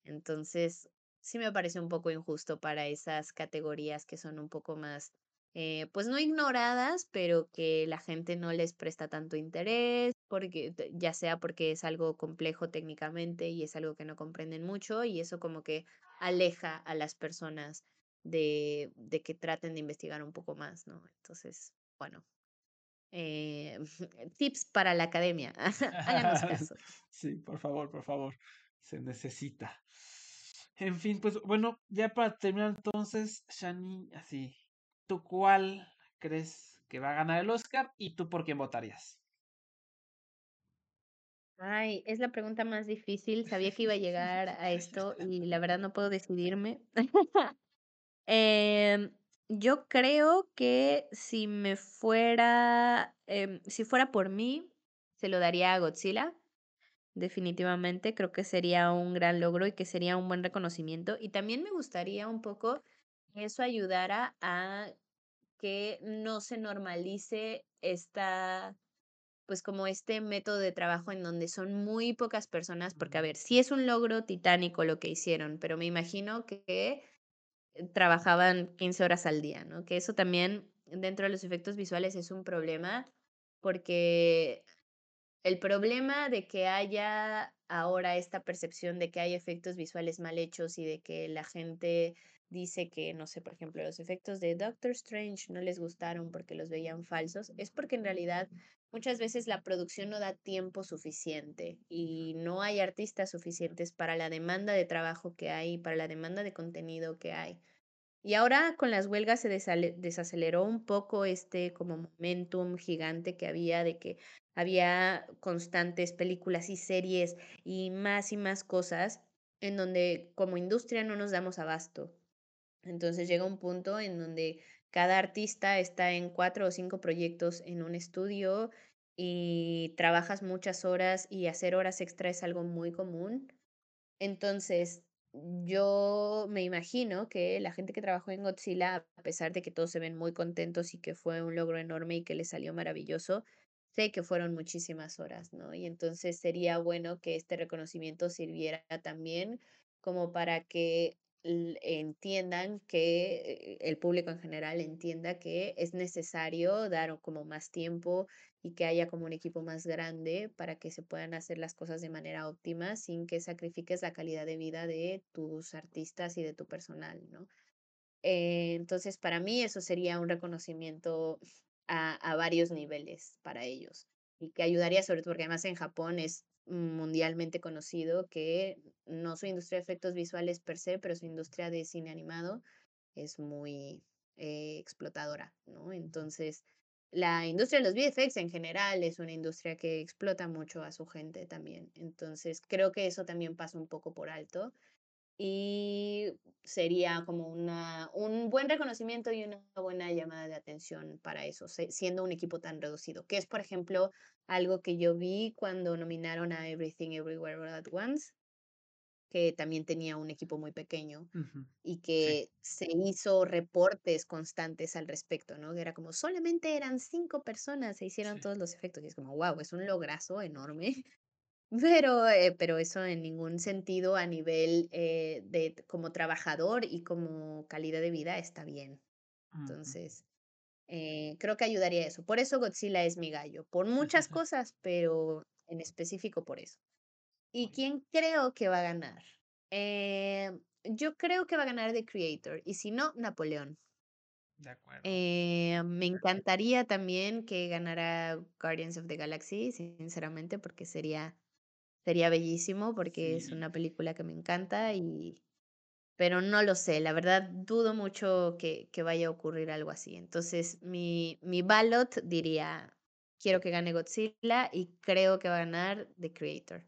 Entonces, sí me parece un poco injusto para esas categorías que son un poco más eh, pues no ignoradas, pero que la gente no les presta tanto interés, porque ya sea porque es algo complejo técnicamente y es algo que no comprenden mucho y eso como que aleja a las personas de, de que traten de investigar un poco más, ¿no? Entonces, bueno, eh, tips para la academia. Háganos caso. Sí, por favor, por favor. Se necesita. En fin, pues bueno, ya para terminar entonces, Shani, así, ¿tú cuál crees que va a ganar el Oscar y tú por quién votarías? Ay, es la pregunta más difícil. Sabía que iba a llegar a esto y la verdad no puedo decidirme. Em, yo creo que si me fuera, em, si fuera por mí, se lo daría a Godzilla. Definitivamente, creo que sería un gran logro y que sería un buen reconocimiento. Y también me gustaría un poco eso ayudara a que no se normalice esta, pues como este método de trabajo en donde son muy pocas personas, porque a ver, sí es un logro titánico lo que hicieron, pero me imagino que trabajaban 15 horas al día, ¿no? Que eso también dentro de los efectos visuales es un problema, porque el problema de que haya ahora esta percepción de que hay efectos visuales mal hechos y de que la gente dice que, no sé, por ejemplo, los efectos de Doctor Strange no les gustaron porque los veían falsos, es porque en realidad muchas veces la producción no da tiempo suficiente y no hay artistas suficientes para la demanda de trabajo que hay, para la demanda de contenido que hay. Y ahora con las huelgas se desaceleró un poco este como momentum gigante que había de que había constantes películas y series y más y más cosas en donde como industria no nos damos abasto. Entonces llega un punto en donde cada artista está en cuatro o cinco proyectos en un estudio y trabajas muchas horas y hacer horas extra es algo muy común. Entonces, yo me imagino que la gente que trabajó en Godzilla, a pesar de que todos se ven muy contentos y que fue un logro enorme y que les salió maravilloso, sé que fueron muchísimas horas, ¿no? Y entonces sería bueno que este reconocimiento sirviera también como para que entiendan que el público en general entienda que es necesario dar como más tiempo y que haya como un equipo más grande para que se puedan hacer las cosas de manera óptima sin que sacrifiques la calidad de vida de tus artistas y de tu personal, ¿no? Eh, entonces, para mí eso sería un reconocimiento a, a varios niveles para ellos y que ayudaría sobre todo porque además en Japón es mundialmente conocido que no su industria de efectos visuales per se, pero su industria de cine animado es muy eh, explotadora, ¿no? Entonces, la industria de los VFX en general es una industria que explota mucho a su gente también. Entonces, creo que eso también pasa un poco por alto y sería como una, un buen reconocimiento y una buena llamada de atención para eso, siendo un equipo tan reducido, que es, por ejemplo, algo que yo vi cuando nominaron a Everything Everywhere All at Once, que también tenía un equipo muy pequeño y que se hizo reportes constantes al respecto, ¿no? Que era como solamente eran cinco personas, se hicieron todos los efectos y es como, wow, es un lograzo enorme pero, eh, pero eso en ningún sentido a nivel eh, de como trabajador y como calidad de vida está bien. Entonces, eh, creo que ayudaría eso. Por eso Godzilla es mi gallo, por muchas cosas, pero en específico por eso. ¿Y quién creo que va a ganar? yo creo que va a ganar The Creator, y si no, Napoleón. De acuerdo. me encantaría también que ganara Guardians of the Galaxy, sinceramente, porque sería Sería bellísimo porque es una película que me encanta y pero no lo sé, la verdad dudo mucho que, que vaya a ocurrir algo así. Entonces, mi, mi ballot diría, quiero que gane Godzilla y creo que va a ganar The Creator.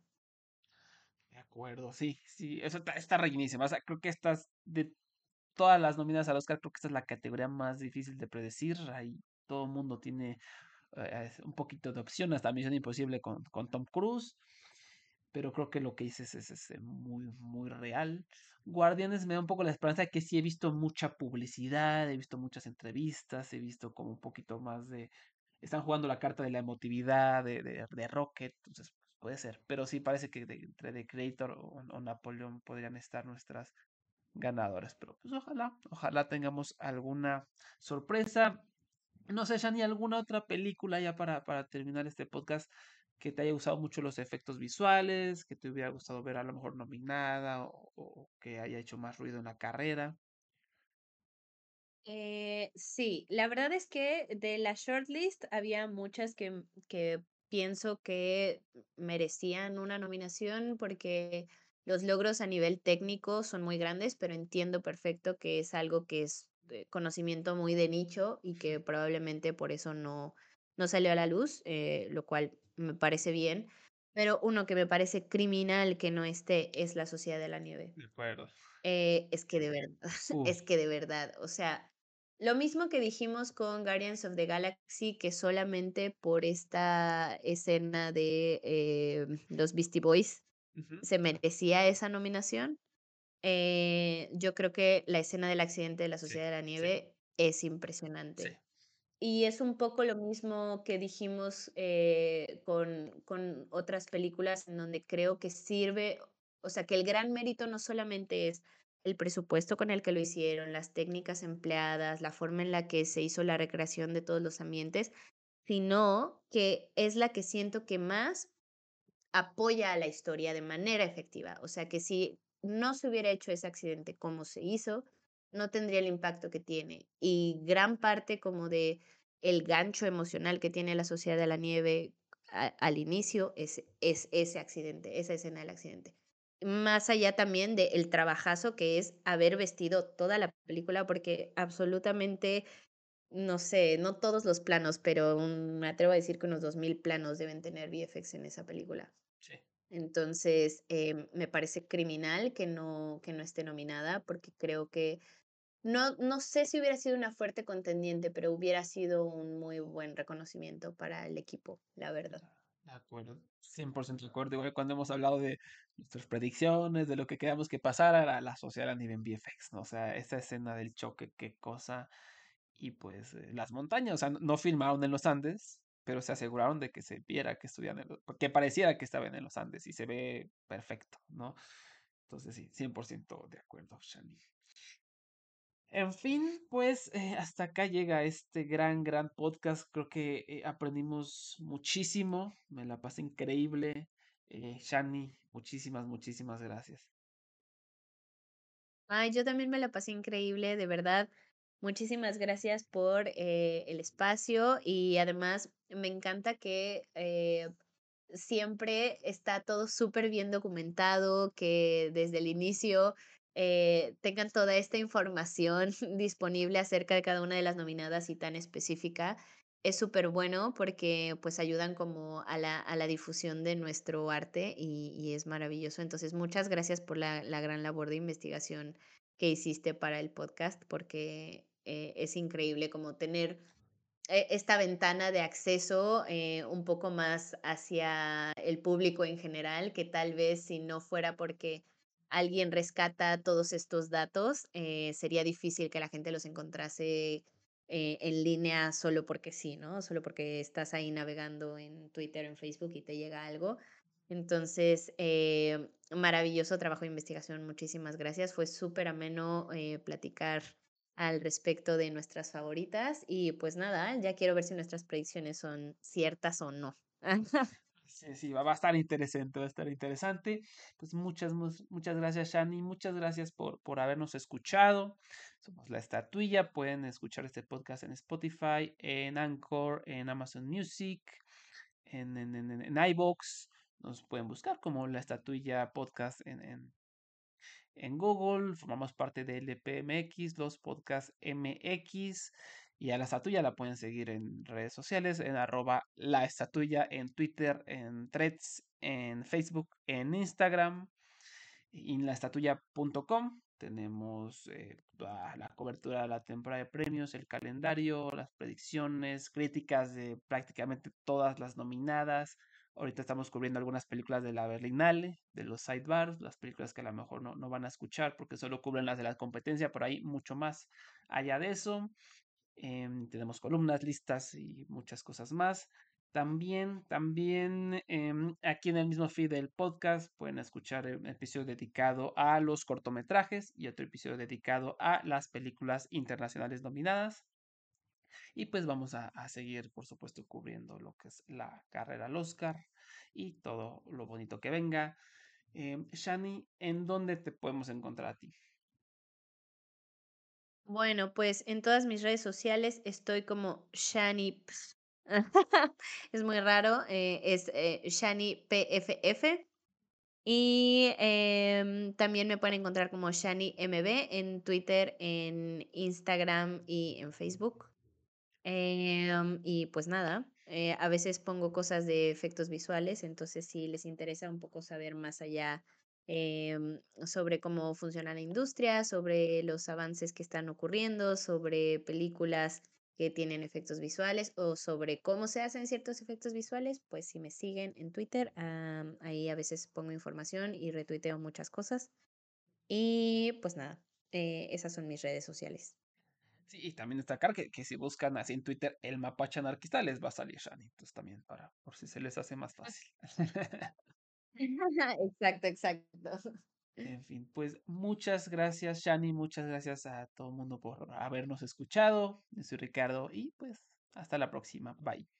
De acuerdo, sí, sí, eso está, está. O sea, creo que estas, de todas las nominadas al Oscar, creo que esta es la categoría más difícil de predecir. Ahí todo el mundo tiene eh, un poquito de opción, hasta Misión Imposible con, con Tom Cruise pero creo que lo que dices es, es, muy, muy real. Guardianes me da un poco la esperanza de que sí he visto mucha publicidad, he visto muchas entrevistas, he visto como un poquito más de... Están jugando la carta de la emotividad de, de, de Rocket, entonces pues, puede ser, pero sí parece que entre The Creator o, o Napoleón podrían estar nuestras ganadores. Pero pues ojalá, ojalá tengamos alguna sorpresa. No sé, ya ni alguna otra película ya para, para terminar este podcast que te haya gustado mucho los efectos visuales, que te hubiera gustado ver a lo mejor nominada o, o que haya hecho más ruido en la carrera. Eh, sí, la verdad es que de la shortlist había muchas que, que pienso que merecían una nominación porque los logros a nivel técnico son muy grandes, pero entiendo perfecto que es algo que es conocimiento muy de nicho y que probablemente por eso no, no salió a la luz, eh, lo cual me parece bien. Pero uno que me parece criminal que no esté es la Sociedad de la Nieve. De acuerdo. Eh, es que de verdad, es que de verdad, o sea, lo mismo que dijimos con Guardians of the Galaxy, que solamente por esta escena de eh, los Beastie Boys se merecía esa nominación. Eh, yo creo que la escena del accidente de la Sí, Sociedad de la sí, Nieve es sí. Y es un poco lo mismo que dijimos eh, con, con otras películas en donde creo que sirve, o sea, que el gran mérito no solamente es el presupuesto con el que lo hicieron, las técnicas empleadas, la forma en la que se hizo la recreación de todos los ambientes, sino que es la que siento que más apoya a la historia de manera efectiva. O sea, que si no se hubiera hecho ese accidente como se hizo, no tendría el impacto que tiene. Y gran parte como de el gancho emocional que tiene la Sociedad de la Nieve a- al inicio es, es ese accidente, esa escena del accidente. Más allá también del trabajazo que es haber vestido toda la película, porque absolutamente, no sé, no todos los planos, pero un- me atrevo a decir que unos 2.000 planos deben tener VFX en esa película. Sí. Entonces, em, me parece criminal que no, que no esté nominada, porque creo que no, no sé si hubiera sido una fuerte contendiente, pero hubiera sido un muy buen reconocimiento para el equipo, la verdad. De acuerdo, 100% de acuerdo. Igual cuando hemos hablado de nuestras predicciones, de lo que queríamos que pasara, la, la social a nivel VFX, ¿no? O sea, esa escena del choque, qué cosa. Y pues eh, las montañas, o sea, no, filmaron en los Andes, pero se aseguraron de que se viera que estuvieran que pareciera que estaban en los Andes y se ve perfecto, ¿no? Entonces sí, 100% de acuerdo, Shani. En fin, pues eh, hasta acá llega este gran, gran podcast. Creo que eh, aprendimos muchísimo. Me la pasé increíble. Eh, Shani, muchísimas, muchísimas gracias. Ay, yo también me la pasé increíble, de verdad. Muchísimas gracias por el espacio y además me encanta que siempre está todo súper bien documentado, que desde el inicio eh, tengan toda esta información disponible acerca de cada una de las nominadas y tan específica. Es súper bueno porque pues ayudan como a la, a la difusión de nuestro arte y, y es maravilloso. Entonces, muchas gracias por la, la gran labor de investigación que hiciste para el podcast porque eh, es increíble como tener eh, esta ventana de acceso un poco más hacia el público en general, que tal vez si no fuera porque alguien rescata todos estos datos, eh, sería difícil que la gente los encontrase eh, en línea solo porque sí, ¿no? Solo porque estás ahí navegando en Twitter, en Facebook y te llega algo. Entonces, eh, maravilloso trabajo de investigación, muchísimas gracias. Fue súper ameno eh, platicar al respecto de nuestras favoritas. Y pues nada, ya quiero ver si nuestras predicciones son ciertas o no. Sí, sí, va, a estar interesante, va a estar interesante. Pues muchas, muchas gracias, Shani. Muchas gracias por, por habernos escuchado. Somos La Estatuilla. Pueden escuchar este podcast en Spotify, en Anchor, en Amazon Music, en, en, en, en iVoox. Nos pueden buscar como La Estatuilla Podcast en, en, en Google, formamos parte de LPMX, los podcasts MX, y a la estatuya la pueden seguir en redes sociales, en arroba la estatuya, en Twitter, en Threads, en Facebook, en Instagram, en laestatuya.com. Tenemos eh, la cobertura de la temporada de premios, el calendario, las predicciones, críticas de prácticamente todas las nominadas, Ahorita estamos cubriendo algunas películas de la Berlinale, de los sidebars, las películas que a lo mejor no, no van a escuchar porque solo cubren las de la competencia, por ahí mucho más allá de eso. Em, tenemos columnas, listas y muchas cosas más. También, también em, aquí en el mismo feed del podcast pueden escuchar un episodio dedicado a los cortometrajes y otro episodio dedicado a las películas internacionales nominadas. Y pues vamos a, a seguir, por supuesto, cubriendo lo que es la carrera al Oscar y todo lo bonito que venga. Eh, Shani, ¿en dónde te podemos encontrar a ti? Bueno, pues en todas mis redes sociales estoy como Shani. es muy raro, eh, es eh, Shani PFF. Y em, también me pueden encontrar como Shani MB en Twitter, en Instagram y en Facebook. Em, y pues nada, eh, a veces pongo cosas de efectos visuales, entonces si les interesa un poco saber más allá em, sobre cómo funciona la industria, sobre los avances que están ocurriendo, sobre películas que tienen efectos visuales o sobre cómo se hacen ciertos efectos visuales, pues si me siguen en Twitter, ahí a veces pongo información y retuiteo muchas cosas. Y pues nada, eh, esas son mis redes sociales. Sí, y también destacar que, que si buscan así en Twitter el mapache anarquista, les va a salir Shani. Entonces también para, por si se les hace más fácil. Exacto, exacto. En fin, pues muchas gracias, Shani. Muchas gracias a todo el mundo por habernos escuchado. Yo soy Ricardo y pues hasta la próxima. Bye.